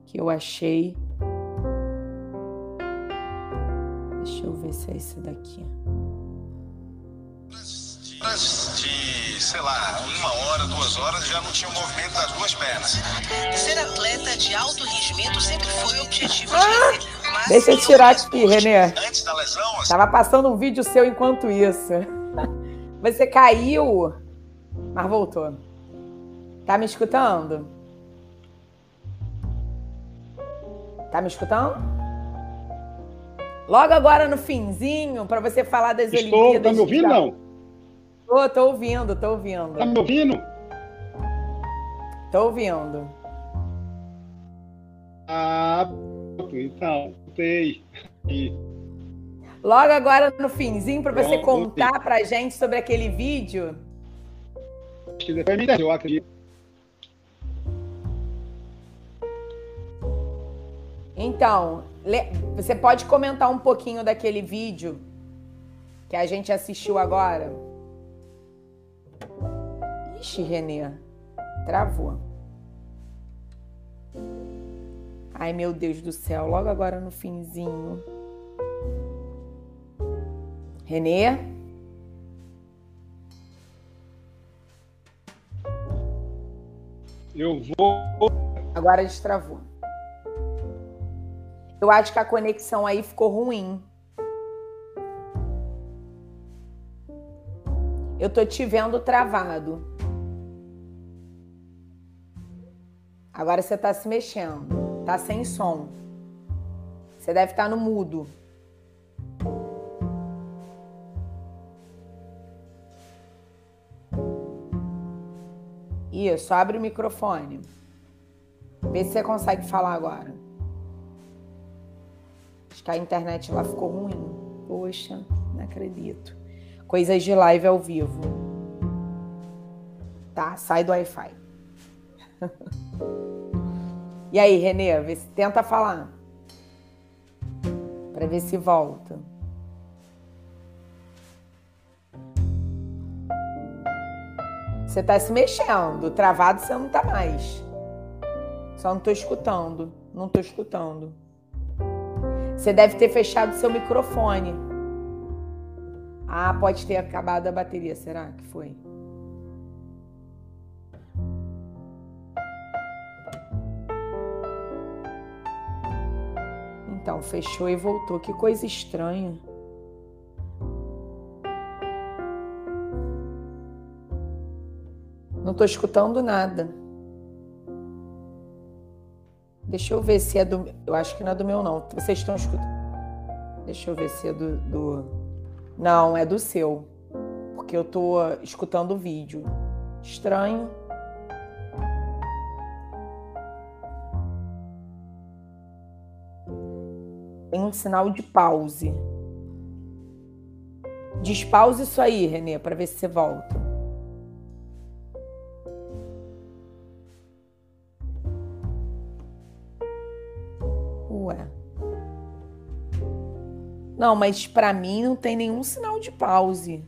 que eu achei. Deixa eu ver se é esse daqui. de, sei lá, uma hora, duas horas, já não tinha o movimento das duas pernas. Ser atleta de alto rendimento sempre foi o objetivo de René. Mas Deixa eu tirar aqui, Renê. Antes da lesão, assim, Tava passando um vídeo seu enquanto isso. *laughs* Você caiu, mas voltou. Tá me escutando? Tá me escutando? Logo agora no finzinho, pra você falar das Estou, Olimpíadas. tá me ouvindo de- não? Tô, tô ouvindo, tô ouvindo. Tá me ouvindo? Tô ouvindo. Ah, então, voltei. E Logo agora no finzinho, pra você contar pra gente sobre aquele vídeo. acho que depois me eu acredito. Então, você pode comentar um pouquinho daquele vídeo que a gente assistiu agora? Ixi, Renê, travou. Ai, meu Deus do céu, logo agora no finzinho. Renê? Eu vou. Agora destravou. Eu acho que a conexão aí ficou ruim. Eu tô te vendo travado. Agora você tá se mexendo. Tá sem som. Você deve estar no mudo. Isso, abre o microfone. Vê se você consegue falar agora. Acho que a internet lá ficou ruim. Poxa, não acredito. Coisas de live ao vivo. Tá, sai do Wi-Fi. *laughs* e aí, Renê, vê se tenta falar. Pra ver se volta. Você tá se mexendo. Travado você não tá mais. Só não tô escutando. Não tô escutando. Você deve ter fechado seu microfone. Ah, pode ter acabado a bateria. Será que foi? Então, fechou e voltou. Que coisa estranha. Não tô escutando nada. Deixa eu ver se é do. Eu acho que não é do meu, não. Vocês estão escutando? Deixa eu ver se é do. do... Não, é do seu. Porque eu tô escutando o vídeo. Estranho. Sinal de pause. Despause isso aí, Renê, para ver se você volta. Ué. Não, mas para mim não tem nenhum sinal de pause.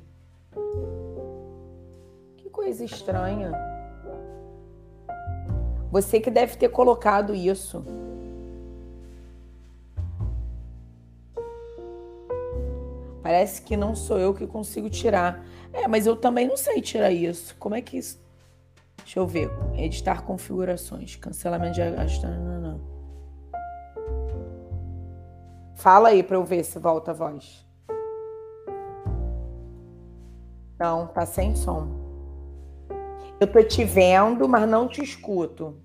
Que coisa estranha. Você que deve ter colocado isso. Parece que não sou eu que consigo tirar. É, mas eu também não sei tirar isso. Como é que isso. Deixa eu ver. Editar configurações. Cancelamento de. Não, não. Fala aí pra eu ver se volta a voz. Não, tá sem som. Eu tô te vendo, mas não te escuto.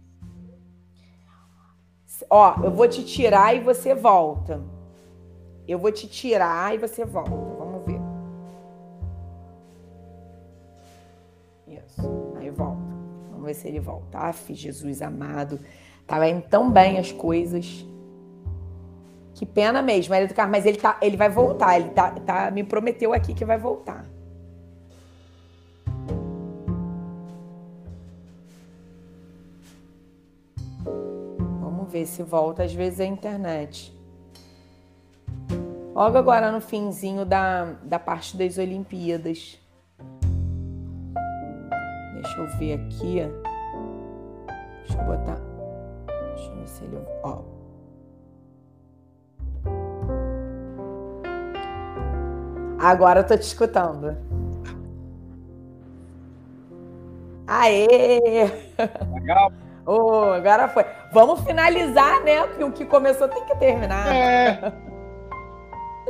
Ó, eu vou te tirar e você volta. Eu vou te tirar e você volta. Vamos ver. Isso. Aí volta. Vamos ver se ele volta. Aff, Jesus amado. Tava indo tão bem as coisas. Que pena mesmo, Maria do Carmo. Mas ele, tá, ele vai voltar. Ele tá, tá, me prometeu aqui que vai voltar. Vamos ver se volta. Às vezes é a internet. Logo agora no finzinho da, da parte das Olimpíadas. Deixa eu ver aqui. Deixa eu botar. Deixa eu ver se ele. Ó. Agora eu tô te escutando. Aê! Legal. Oh, agora foi. Vamos finalizar, né? Porque o que começou tem que terminar. É. *laughs*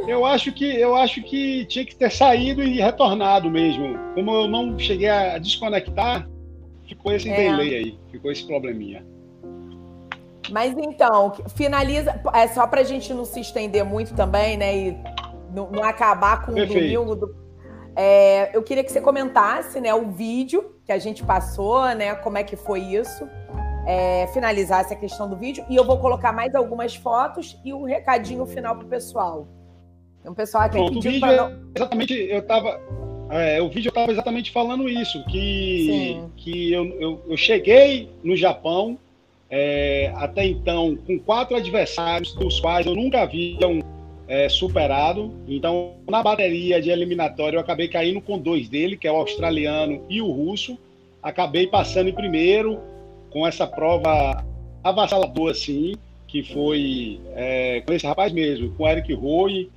Eu acho que eu acho que tinha que ter saído e retornado mesmo. Como eu não cheguei a desconectar, ficou esse É. delay aí, ficou esse probleminha. Mas então, finaliza. É só pra gente não se estender muito também, né? E não, não acabar com o Perfeito. domingo. do- É, eu queria que você comentasse, né, o vídeo que a gente passou, né? Como é que foi isso. É, finalizasse a questão do vídeo. E eu vou colocar mais algumas fotos e um recadinho final pro pessoal. Tem um pessoal Pronto, para é não. exatamente, eu tava. é, o vídeo eu tava exatamente falando isso, que, Sim. que eu, eu, eu cheguei no Japão é, até então com quatro adversários, dos quais eu nunca havia é, superado. Então, na bateria de eliminatório, eu acabei caindo com dois dele, que é o australiano e o russo. Acabei passando em primeiro com essa prova avassaladora, assim, que foi é, com esse rapaz mesmo, com o Eric Roy.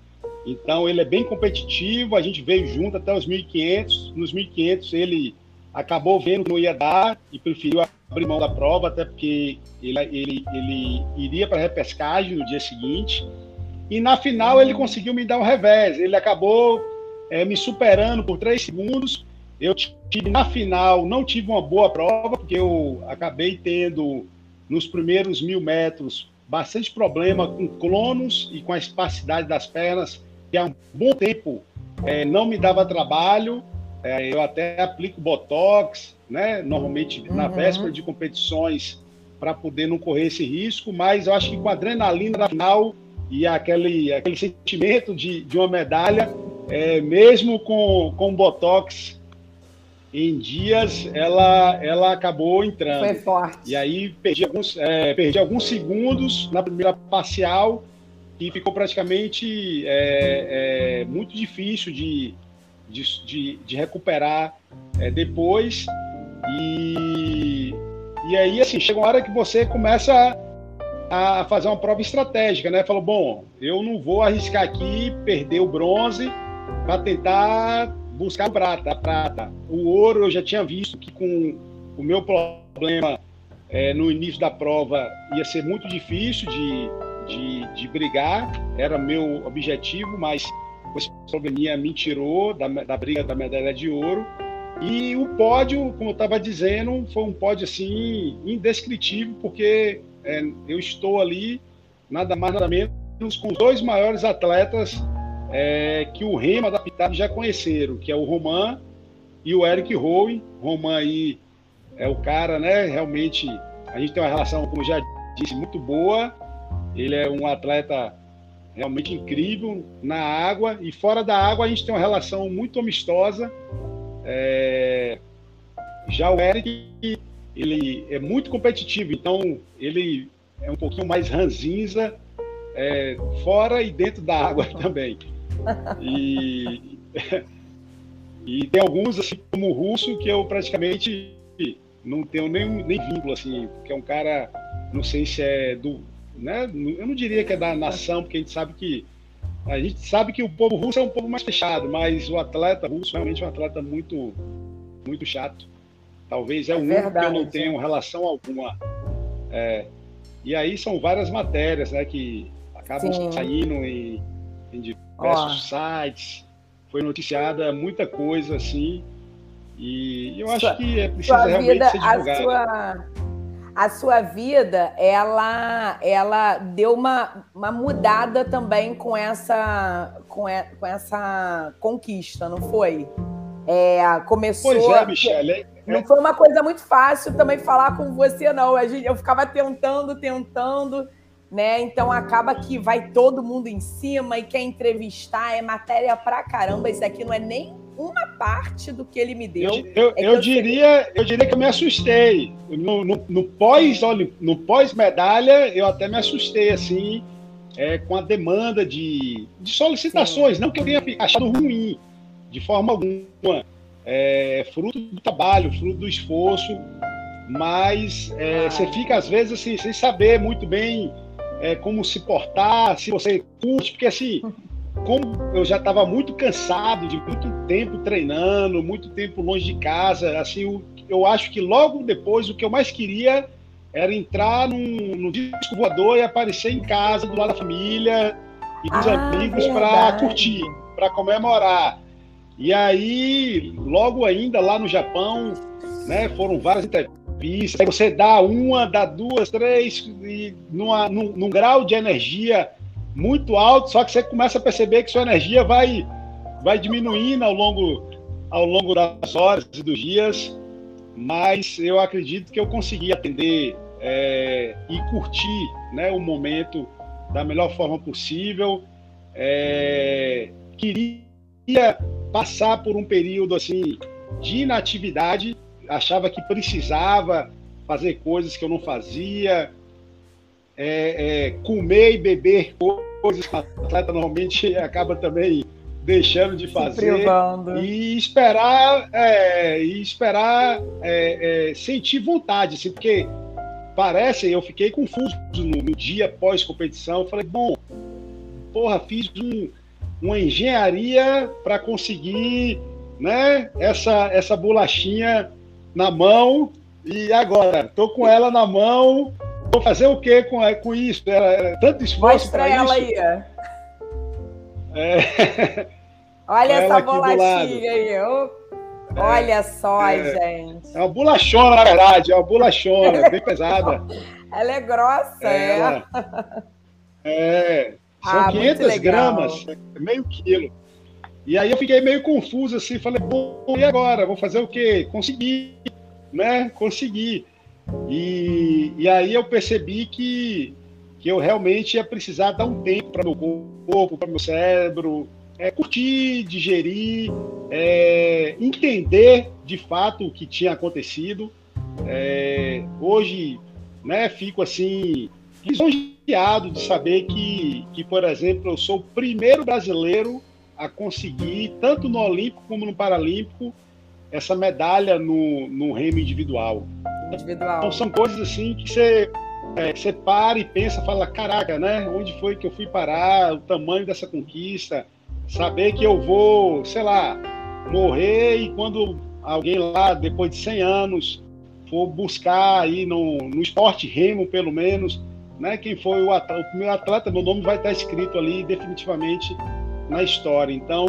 Então, ele é bem competitivo, a gente veio junto até os 1.500. Nos 1.500, ele acabou vendo que não ia dar e preferiu abrir mão da prova, até porque ele, ele, ele iria para a repescagem no dia seguinte. E na final ele conseguiu me dar um revés. Ele acabou é, me superando por três segundos. Eu tive na final, não tive uma boa prova, porque eu acabei tendo nos primeiros mil metros bastante problema com clonos e com a espacidade das pernas, que há um bom tempo é, não me dava trabalho. É, eu até aplico Botox, né? Normalmente na uhum. véspera de competições para poder não correr esse risco, mas eu acho que com a adrenalina da final e aquele, aquele sentimento de, de uma medalha, é, mesmo com, com Botox em dias, ela, ela acabou entrando. Foi forte. E aí perdi alguns, é, perdi alguns segundos na primeira parcial e ficou praticamente é, é muito difícil de, de, de, de recuperar é, depois. E, e aí, assim, chega uma hora que você começa a, fazer uma prova estratégica, né? Falou, bom, eu não vou arriscar aqui perder o bronze para tentar buscar a prata, a prata. O ouro eu já tinha visto que com o meu problema é, no início da prova ia ser muito difícil de, de, de brigar, era meu objetivo, mas esse probleminha me tirou da, da briga da medalha de ouro. E o pódio, como eu estava dizendo, foi um pódio assim indescritível, porque é, eu estou ali nada mais nada menos com os dois maiores atletas é, que o Rema da Pitado já conheceram, que é o Roman e o Eric Rowe. Roman aí é o cara, né? Realmente a gente tem uma relação, como já disse, muito boa. Ele é um atleta realmente incrível na água e fora da água a gente tem uma relação muito amistosa. É... Já o Eric, ele é muito competitivo, então ele é um pouquinho mais ranzinza é, fora e dentro da água *laughs* também. E, *laughs* e tem alguns, assim, como o russo, que eu praticamente não tenho nem, nem vínculo, assim, porque é um cara, não sei se é do, né? Eu não diria que é da nação, porque a gente sabe que a gente sabe que o povo russo é um povo mais fechado, mas o atleta russo realmente é um atleta muito muito chato. Talvez é, é o único verdade, que eu não tenho relação alguma. É, e aí são várias matérias, né, que acabam sim. saindo em, em diversos sites. Foi noticiada muita coisa assim. E eu acho sua, que é preciso realmente vida, ser divulgado. A sua a sua vida ela ela deu uma, uma mudada também com essa com, e, com essa conquista, não foi? É, começou. Pois é, Michelle. Não foi uma coisa muito fácil também falar com você, não. Eu ficava tentando, tentando, né? Então acaba que vai todo mundo em cima e quer entrevistar, é matéria pra caramba. Isso aqui não é nem uma parte do que ele me deu. Eu, eu, é eu, eu diria, sei... eu diria que eu me assustei. No, no, no pós, no pós medalha, eu até me assustei assim, é, com a demanda de, de solicitações, Sim. não que eu tenha achado ruim, de forma alguma. É, fruto do trabalho, fruto do esforço, mas é, ah. você fica às vezes assim, sem saber muito bem é, como se portar, se você curte, porque assim *laughs* como eu já estava muito cansado de muito tempo treinando, muito tempo longe de casa, assim, eu, acho que logo depois o que eu mais queria era entrar num, no disco voador e aparecer em casa, do lado da família e dos ah, amigos para curtir, para comemorar. E aí, logo ainda lá no Japão, né, foram várias entrevistas. Aí você dá uma, dá duas, três, e numa, num, num grau de energia muito alto, só que você começa a perceber que sua energia vai, vai diminuindo ao longo, ao longo das horas e dos dias, mas eu acredito que eu consegui atender é, e curtir né, o momento da melhor forma possível. É, queria passar por um período assim de inatividade, achava que precisava fazer coisas que eu não fazia, é, é, comer e beber coisas que o atleta normalmente acaba também deixando de fazer e esperar é, e esperar é, é, sentir vontade, assim, porque parece eu fiquei confuso no, no dia pós competição, falei bom, porra, fiz um, uma engenharia para conseguir, né, essa essa bolachinha na mão e agora? Tô com ela na mão, vou fazer o que com, com isso? Era, era tanto esforço para ela isso. aí. É. Olha essa bolachinha aí. É, olha só, é, gente. É uma bolachona, na verdade. É uma bolachona, bem pesada. *laughs* Ela é grossa, é. Ela, é. São ah, 500 gramas, meio quilo. E aí eu fiquei meio confuso assim, falei, bom, e agora? Vou fazer o quê? Consegui, né? Consegui. E, e aí eu percebi que, que eu realmente ia precisar dar um tempo para meu corpo, para meu cérebro, é, curtir, digerir, é, entender de fato o que tinha acontecido. É, hoje, né, fico assim lisonjeado de saber que, que, por exemplo, eu sou o primeiro brasileiro a conseguir, tanto no Olímpico como no Paralímpico, essa medalha no, no remo individual. Individual. Então são coisas assim que você é, você para e pensa, fala, caraca, né? Onde foi que eu fui parar? O tamanho dessa conquista? Saber que eu vou, sei lá, morrer e quando alguém lá, depois de 100 anos, for buscar aí no, no esporte remo, pelo menos, né? Quem foi o, atleta, o atleta, meu nome vai estar escrito ali definitivamente na história. Então,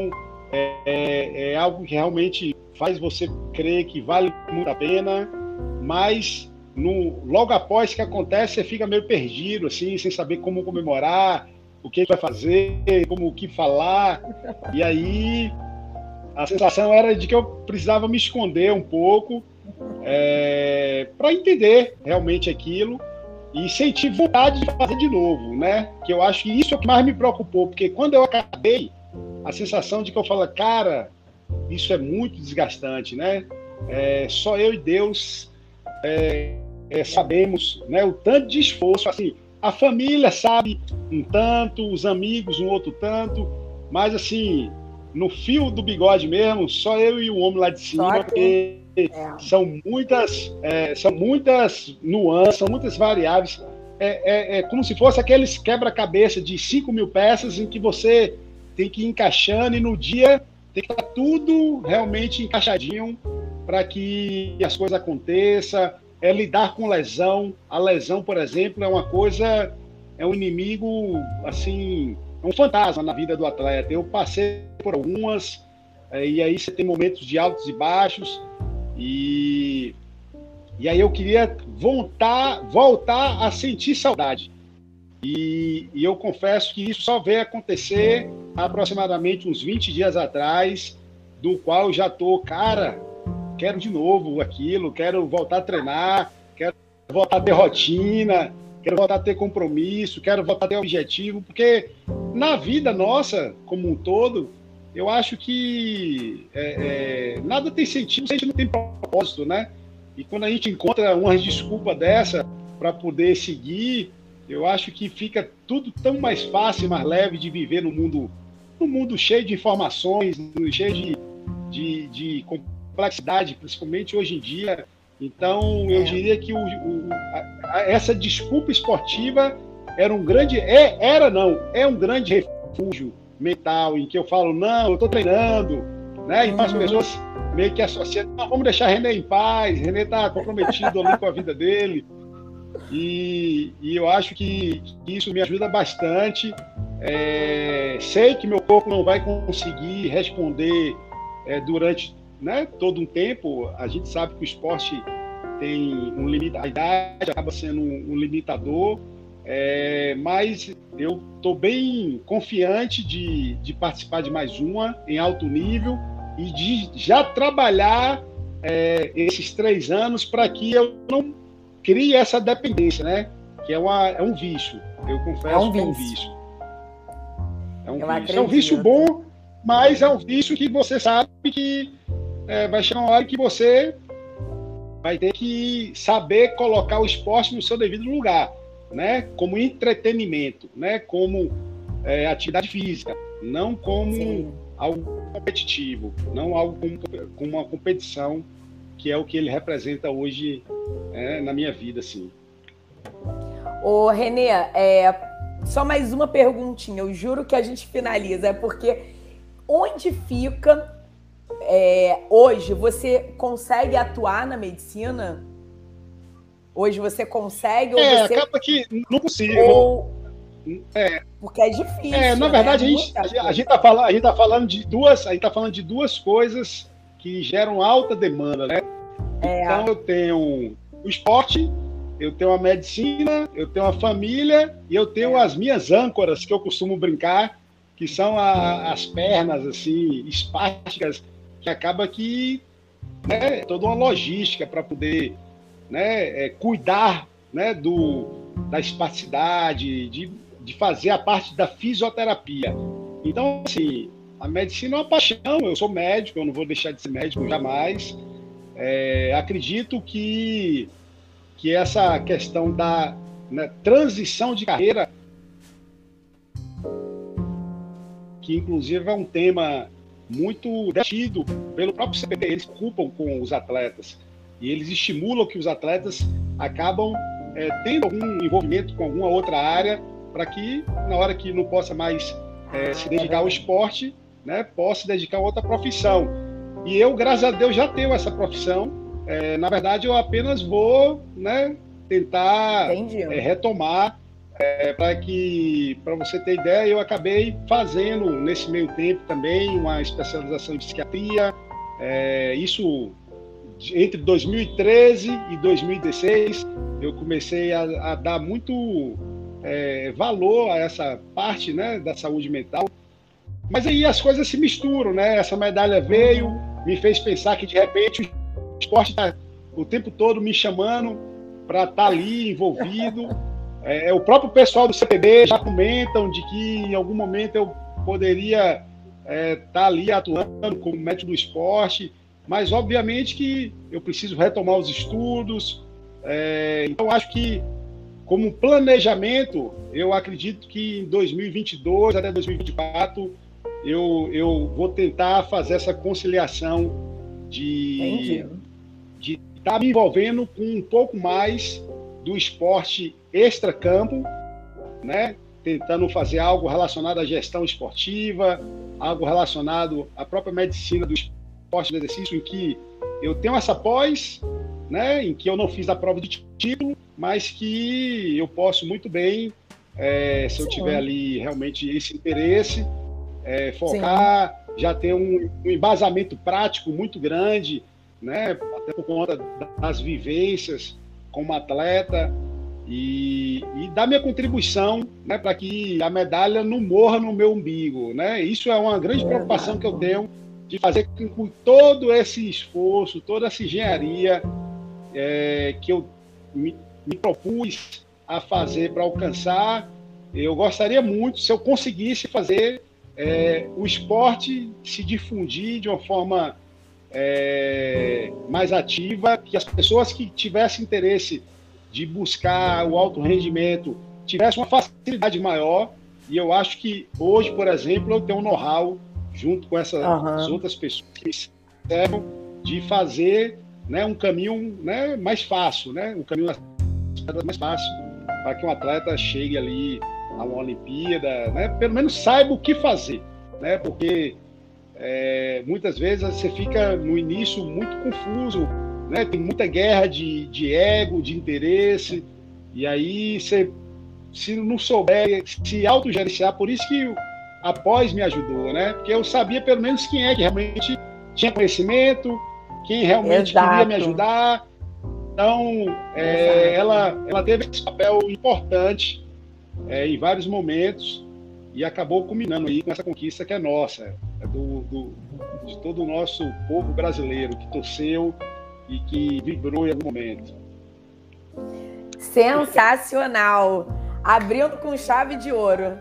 é, é, é algo que realmente faz você crer que vale muito a pena, mas no, logo após que acontece, você fica meio perdido, assim, sem saber como comemorar, o que vai fazer, como o que falar. E aí a sensação era de que eu precisava me esconder um pouco é, para entender realmente aquilo e sentir vontade de fazer de novo, né? Que eu acho que isso é o que mais me preocupou, porque quando eu acabei, a sensação de que eu falo, cara, isso é muito desgastante, né? É, só eu e Deus é, é, sabemos né, o tanto de esforço, assim, a família sabe um tanto, os amigos um outro tanto, mas assim, no fio do bigode mesmo, só eu e o homem lá de cima, porque é. são muitas, é, são muitas nuances, são muitas variáveis. É, é, é como se fosse aqueles quebra-cabeça de 5 mil peças em que você tem que ir encaixando e no dia tem que estar tudo realmente encaixadinho para que as coisas aconteçam, é lidar com lesão. A lesão, por exemplo, é uma coisa, é um inimigo, assim, é um fantasma na vida do atleta. Eu passei por algumas, é, e aí você tem momentos de altos e baixos, e, e aí eu queria voltar, voltar a sentir saudade. E, e eu confesso que isso só veio acontecer aproximadamente uns 20 dias atrás, do qual eu já tô, cara, quero de novo aquilo, quero voltar a treinar, quero voltar a ter rotina, quero voltar a ter compromisso, quero voltar a ter objetivo, porque na vida nossa, como um todo, eu acho que é, é, nada tem sentido se a gente não tem propósito, né? E quando a gente encontra uma desculpa dessa para poder seguir, eu acho que fica tudo tão mais fácil, mais leve de viver no mundo, no mundo cheio de informações, cheio de, de, de complexidade, principalmente hoje em dia. Então, eu é. diria que o, o, a, essa desculpa esportiva era um grande, é, era não, é um grande refúgio mental em que eu falo, não, eu estou treinando, né? E as uhum. pessoas meio que associam, não, vamos deixar René em paz, René está comprometido ali com a vida dele. E, e eu acho que, que, isso me ajuda bastante. É, sei que meu corpo não vai conseguir responder é, durante né, todo um tempo, a gente sabe que o esporte tem um limite, a idade acaba sendo um, um limitador, é, mas eu estou bem confiante de, de participar de mais uma em alto nível e de já trabalhar é, esses três anos para que eu não crie essa dependência, né? Que é, uma, é um vício. Eu confesso é um que é um vício. É um vício. É um vício bom, mas é um vício que você sabe que é, vai chegar uma hora que você vai ter que saber colocar o esporte no seu devido lugar, né? Como entretenimento, né? Como é, atividade física, não como Sim. algo competitivo, não algo como, como, uma competição, que é o que ele representa hoje é, na minha vida, assim. Ô, Renê, é, só mais uma perguntinha, eu juro que a gente finaliza, é porque onde fica é, hoje você consegue atuar na medicina? Hoje você consegue? Ou é, você... acaba que não consigo. Ou... É, Porque é difícil. É, na verdade, né? a, gente, a, a, gente tá falando, a gente tá falando de duas, a gente tá falando de duas coisas que geram alta demanda, né? É. Então eu tenho o esporte, eu tenho a medicina, eu tenho a família e eu tenho é. as minhas âncoras que eu costumo brincar, que são a, as pernas assim espásticas que acaba que né, toda uma logística para poder né, é, cuidar né, do, da espasticidade, de, de fazer a parte da fisioterapia. Então, assim, a medicina é uma paixão, eu sou médico, eu não vou deixar de ser médico jamais. É, acredito que, que essa questão da né, transição de carreira, que inclusive é um tema muito detido pelo próprio CPT. Eles culpam com os atletas e eles estimulam que os atletas acabam é, tendo algum envolvimento com alguma outra área para que, na hora que não possa mais é, se dedicar ao esporte, né, possa se dedicar a outra profissão. E eu, graças a Deus, já tenho essa profissão. É, na verdade, eu apenas vou né, tentar retomar é, para que, para você ter ideia, eu acabei fazendo nesse meio tempo também uma especialização em psiquiatria. É, isso entre 2013 e 2016 eu comecei a, a dar muito é, valor a essa parte, né, da saúde mental. Mas aí as coisas se misturam, né? Essa medalha veio, me fez pensar que de repente o esporte está o tempo todo me chamando para estar tá ali envolvido. É, o próprio pessoal do CPB já comentam de que em algum momento eu poderia estar é, tá ali atuando como médico do esporte, mas obviamente que eu preciso retomar os estudos. É, então acho que como planejamento, eu acredito que em 2022 até 2024 eu, eu vou tentar fazer essa conciliação de de estar tá me envolvendo com um pouco mais do esporte extra-campo, né? tentando fazer algo relacionado à gestão esportiva, algo relacionado à própria medicina do esporte do exercício, em que eu tenho essa pós, né, em que eu não fiz a prova de título, mas que eu posso muito bem, é, se eu tiver ali realmente esse interesse, é, focar, Sim. já ter um, um, embasamento prático muito grande, né, até por conta das vivências como atleta, e, e dar minha contribuição né, para que a medalha não morra no meu umbigo. Né? Isso é uma grande preocupação que eu tenho de fazer com que todo esse esforço, toda essa engenharia é, que eu me, me propus a fazer para alcançar, eu gostaria muito se eu conseguisse fazer é, o esporte se difundir de uma forma é, mais ativa, que as pessoas que tivessem interesse de buscar o alto rendimento tivesse uma facilidade maior. E eu acho que hoje, por exemplo, eu tenho um know-how junto com essas uhum. outras pessoas que servem de fazer né, um caminho né, mais fácil, né, um caminho mais fácil para que um atleta chegue ali a uma Olimpíada, né, pelo menos saiba o que fazer, né, porque é, muitas vezes você fica no início muito confuso né? Tem muita guerra de, de ego, de interesse, e aí você, se não souber se autogerenciar, por isso que a pós me ajudou, né? Porque eu sabia pelo menos quem é que realmente tinha conhecimento, quem realmente Exato. queria me ajudar. Então, é, ela, ela teve esse papel importante é, em vários momentos e acabou culminando aí com essa conquista que é nossa, é do, do, de todo o nosso povo brasileiro que torceu e que vibrou em algum momento. Sensacional! Abrindo com chave de ouro.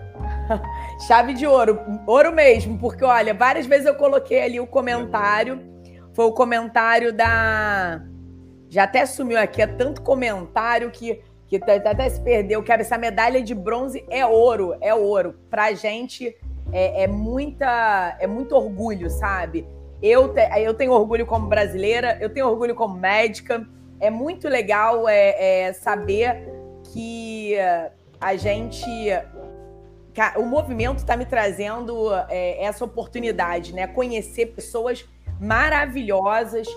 *laughs* chave de ouro, ouro mesmo, porque olha, várias vezes eu coloquei ali o comentário, foi o comentário da Já até sumiu aqui, é tanto comentário que, que até se perdeu. Que essa medalha de bronze é ouro, é ouro. Pra gente é, é muita, é muito orgulho, sabe? Eu, te, eu tenho orgulho como brasileira, eu tenho orgulho como médica. É muito legal é, é saber que a gente o movimento está me trazendo é, essa oportunidade, né? Conhecer pessoas maravilhosas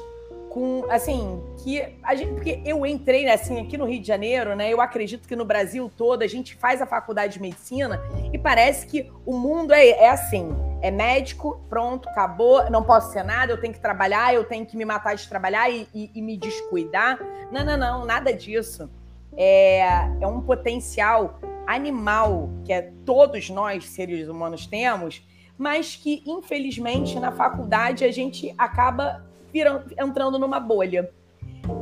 com, assim, que a gente, porque eu entrei assim aqui no Rio de Janeiro, né? Eu acredito que no Brasil todo a gente faz a faculdade de medicina e parece que o mundo é, é assim, é médico, pronto, acabou, não posso ser nada, eu tenho que trabalhar, eu tenho que me matar de trabalhar e, e, e me descuidar. Não, não, não, nada disso. É, é um potencial animal que é, todos nós, seres humanos, temos, mas que, infelizmente, na faculdade a gente acaba entrando numa bolha.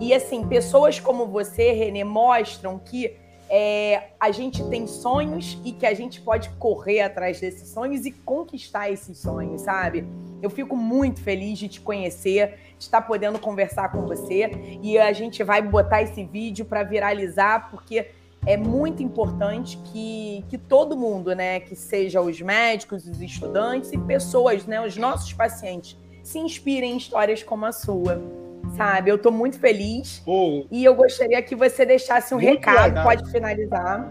E, assim, pessoas como você, Renê, mostram que é, a gente tem sonhos e que a gente pode correr atrás desses sonhos e conquistar esses sonhos, sabe? Eu fico muito feliz de te conhecer, de estar podendo conversar com você e a gente vai botar esse vídeo para viralizar, porque é muito importante que, que todo mundo, né, que seja os médicos, os estudantes e pessoas, né, os nossos pacientes, se inspirem em histórias como a sua. Sabe? Eu estou muito feliz Pô, e eu gostaria que você deixasse um recado. legal. Pode finalizar.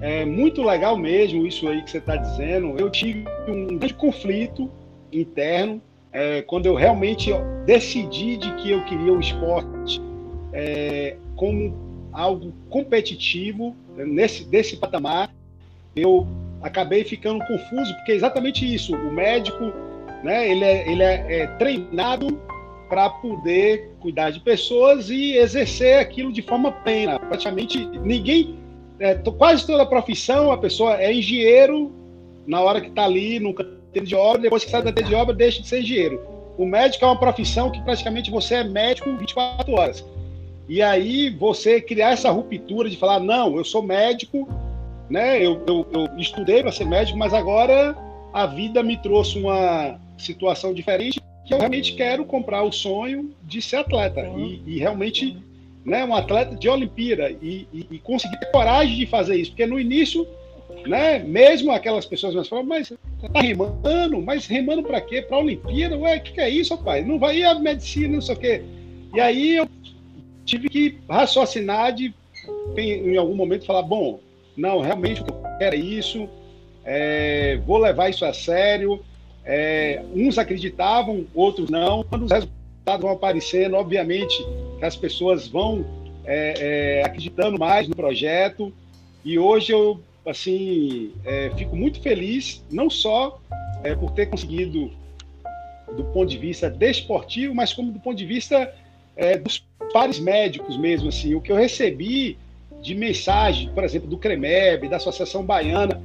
É muito legal mesmo isso aí que você está dizendo. Eu tive um grande conflito interno é, quando eu realmente decidi de que eu queria o esporte é, como algo competitivo nesse desse patamar. Eu acabei ficando confuso porque é exatamente isso. O médico, né? Ele é, ele é, é treinado para poder cuidar de pessoas e exercer aquilo de forma plena. Praticamente ninguém, é, quase toda a profissão, a pessoa é engenheiro na hora que está ali no canteiro de obra, depois que sai do canteiro de obra, deixa de ser engenheiro. O médico é uma profissão que praticamente você é médico 24 horas. E aí você criar essa ruptura de falar, não, eu sou médico, né? Eu, eu, eu estudei para ser médico, mas agora a vida me trouxe uma situação diferente que eu realmente quero comprar o sonho de ser atleta e, e realmente né, um atleta de Olimpíada e, e, e conseguir ter coragem de fazer isso, porque no início, né, mesmo aquelas pessoas mais falam, mas tá remando, mas remando para quê? Para Olimpíada? Ué, o que, que é isso, rapaz? Não vai ir a medicina, não sei o quê. E aí eu tive que raciocinar de em em algum momento falar, bom, não, realmente o que eu quero é isso, é, vou levar isso a sério. É, uns acreditavam, outros não. Quando os resultados vão aparecendo, obviamente que as pessoas vão é, é, acreditando mais no projeto. E hoje eu assim é, fico muito feliz, não só é, por ter conseguido do ponto de vista desportivo, mas como do ponto de vista é, dos pares médicos mesmo, assim, o que eu recebi de mensagem, por exemplo, do CREMEB, da Associação Baiana,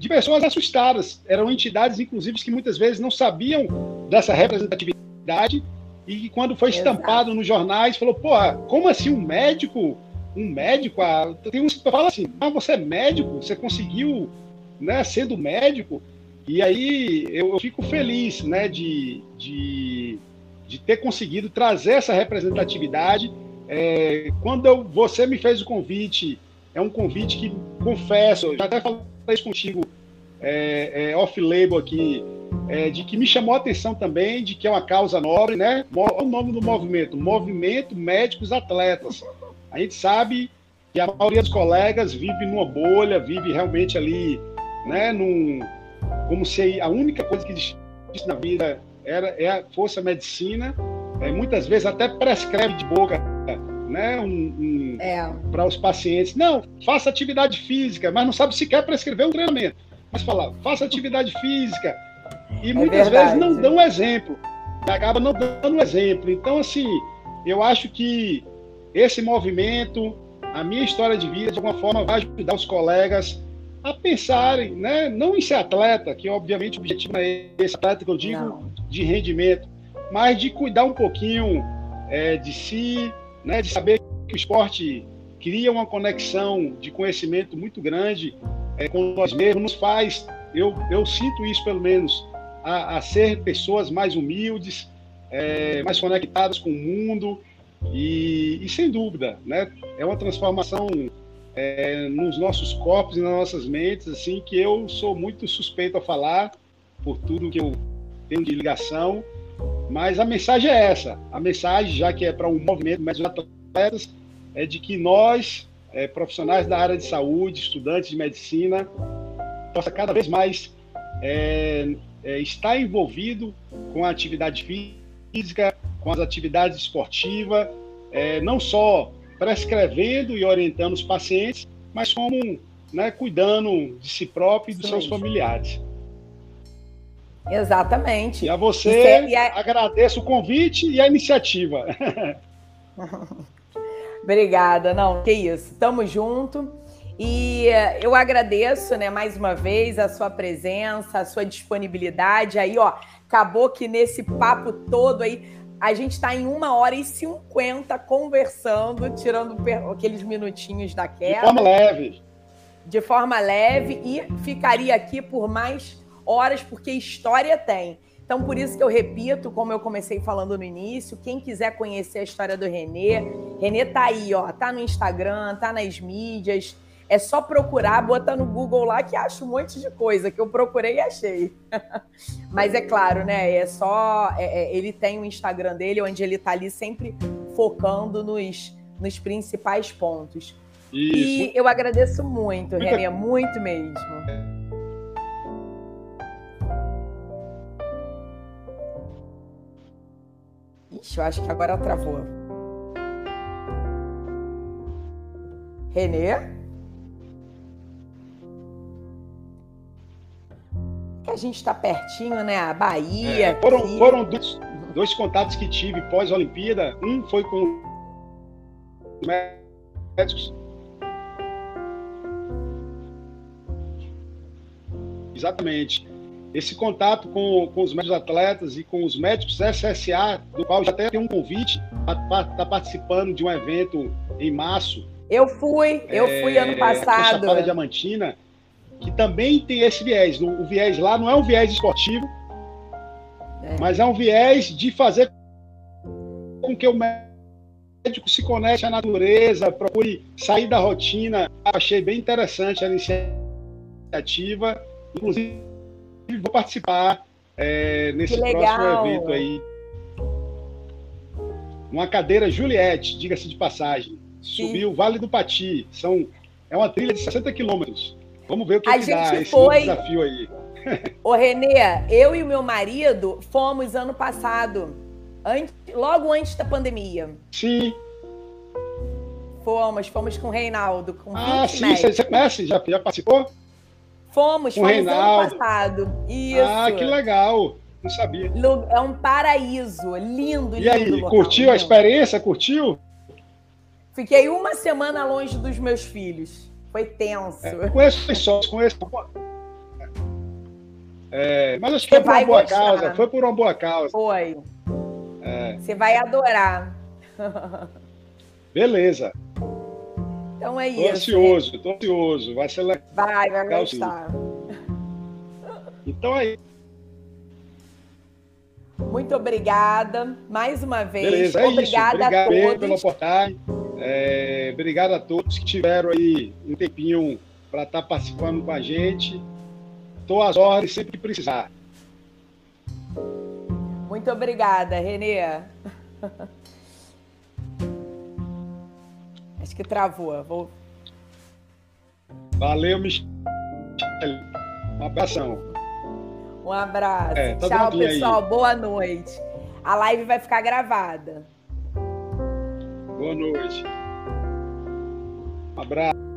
de pessoas assustadas. Eram entidades, inclusive, que muitas vezes não sabiam dessa representatividade e quando foi Exato. estampado nos jornais, falou, porra, como assim um médico? Um médico? Ah, tem uns que falam assim, ah, você é médico? Você conseguiu, né, sendo médico? E aí eu, eu fico feliz, né, de, de, de ter conseguido trazer essa representatividade. É, quando eu- você me fez o convite, é um convite que, confesso, eu já até falei isso contigo é, é, off-label aqui, é, de que me chamou a atenção também, de que é uma causa nobre, né? Olha o nome do movimento, Movimento Médicos Atletas. A gente sabe que a maioria dos colegas vive numa bolha, vive realmente ali, né, num, como se a única coisa que existisse na vida era, é, a medicina. É, muitas vezes até prescreve de boca né, um- um, É. para os pacientes. Não, faça atividade física, mas não sabe sequer prescrever um treinamento. Mas falar, faça atividade física. E muitas verdade. vezes não dão exemplo. Acaba não dando exemplo. Então, assim, eu acho que esse movimento, a minha história de vida, de alguma forma, vai ajudar os colegas a pensarem, né? Não em ser atleta, que obviamente o objetivo não é esse atleta que eu digo Não. de rendimento, mas de cuidar um pouquinho é, de si, né? De saber que o esporte cria uma conexão de conhecimento muito grande é, com nós mesmos, nos faz, eu, eu sinto isso pelo menos, a, a ser pessoas mais humildes, é, mais conectadas com o mundo. E, e sem dúvida, né, é uma transformação é, nos nossos corpos e nas nossas mentes, assim, que eu sou muito suspeito a falar por tudo que eu tenho de ligação, mas a mensagem é essa. A mensagem, já que é para um movimento mais atletas, é de que nós, é, profissionais da área de saúde, estudantes de medicina, possa cada vez mais é, é, estar envolvido com a atividade física, com as atividades esportivas, é, não só prescrevendo e orientando os pacientes, mas como né, cuidando de si próprio e dos seus familiares. Exatamente. E a você e a... agradeço o convite e a iniciativa. *laughs* Obrigada, não, que isso. Tamo junto. E eh, eu agradeço, né, mais uma vez a sua presença, a sua disponibilidade. Aí, ó, acabou que nesse papo todo aí a gente está em uma hora e cinquenta conversando, tirando aqueles minutinhos da queda. De forma leve. De forma leve e ficaria aqui por mais horas, porque história tem. Então, por isso que eu repito, como eu comecei falando no início, quem quiser conhecer a história do Renê, Renê tá aí, ó, tá no Instagram, tá nas mídias. É só procurar, bota no Google lá que acha um monte de coisa que eu procurei e achei. *laughs* Mas é claro, né? É só. É, é, ele tem o Instagram dele, onde ele tá ali sempre focando nos, nos principais pontos. Isso. E eu agradeço muito, Renê, muito mesmo. Ixi, eu acho que agora travou. Renê? Que a gente está pertinho, né? A Bahia. É, foram, foram dois, dois, contatos que tive pós-Olimpíada. Um foi com médicos. Exatamente esse contato com, com os médicos atletas e com os médicos SSA, do qual já até tem um convite para estar tá participando de um evento em março. Eu fui, eu é, fui ano passado. Chapada Diamantina, que também tem esse viés. O viés lá não é um viés esportivo, é. mas é um viés de fazer com que o médico se conecte à natureza, procure sair da rotina. Achei bem interessante a iniciativa. Inclusive, vou participar é, nesse próximo evento aí. Uma cadeira Juliette, diga-se de passagem. Subiu o Vale do Pati. São, é uma trilha de 60 quilômetros. Vamos ver o que, a que gente dá foi... esse desafio aí. *laughs* Ô, Renê, eu e o meu marido fomos ano passado, antes, logo antes da pandemia. Sim. Fomos, fomos com o Reinaldo. Com ah, sim, você conhece? Já, já participou? Fomos, fomos Reinaldo. ano passado. Isso. Ah, que legal. Não sabia. É um paraíso. Lindo, e lindo. E aí, local, curtiu lindo. a experiência? Curtiu? Fiquei uma semana longe dos meus filhos. Foi tenso. É, conheço só, conheço. É, mas acho que foi por uma boa gostar. causa. Foi por uma boa causa. Foi. É. Você vai adorar. *laughs* Beleza. Então é tô isso. Ansioso, tô ansioso, vai ser legal. Vai, vai gostar. Então é Muito obrigada mais uma vez. Beleza, é obrigada isso. Obrigado a todos. pela oportunidade. É, obrigado a todos que tiveram aí um tempinho para estar tá participando com a gente. Estou às ordens sempre que precisar. Muito obrigada, Renê. *laughs* que travou. Vou... Valeu, Michele. Um abração. Um abraço. É, tá Tchau, pessoal. Aí. Boa noite. A live vai ficar gravada. Boa noite. Um abraço.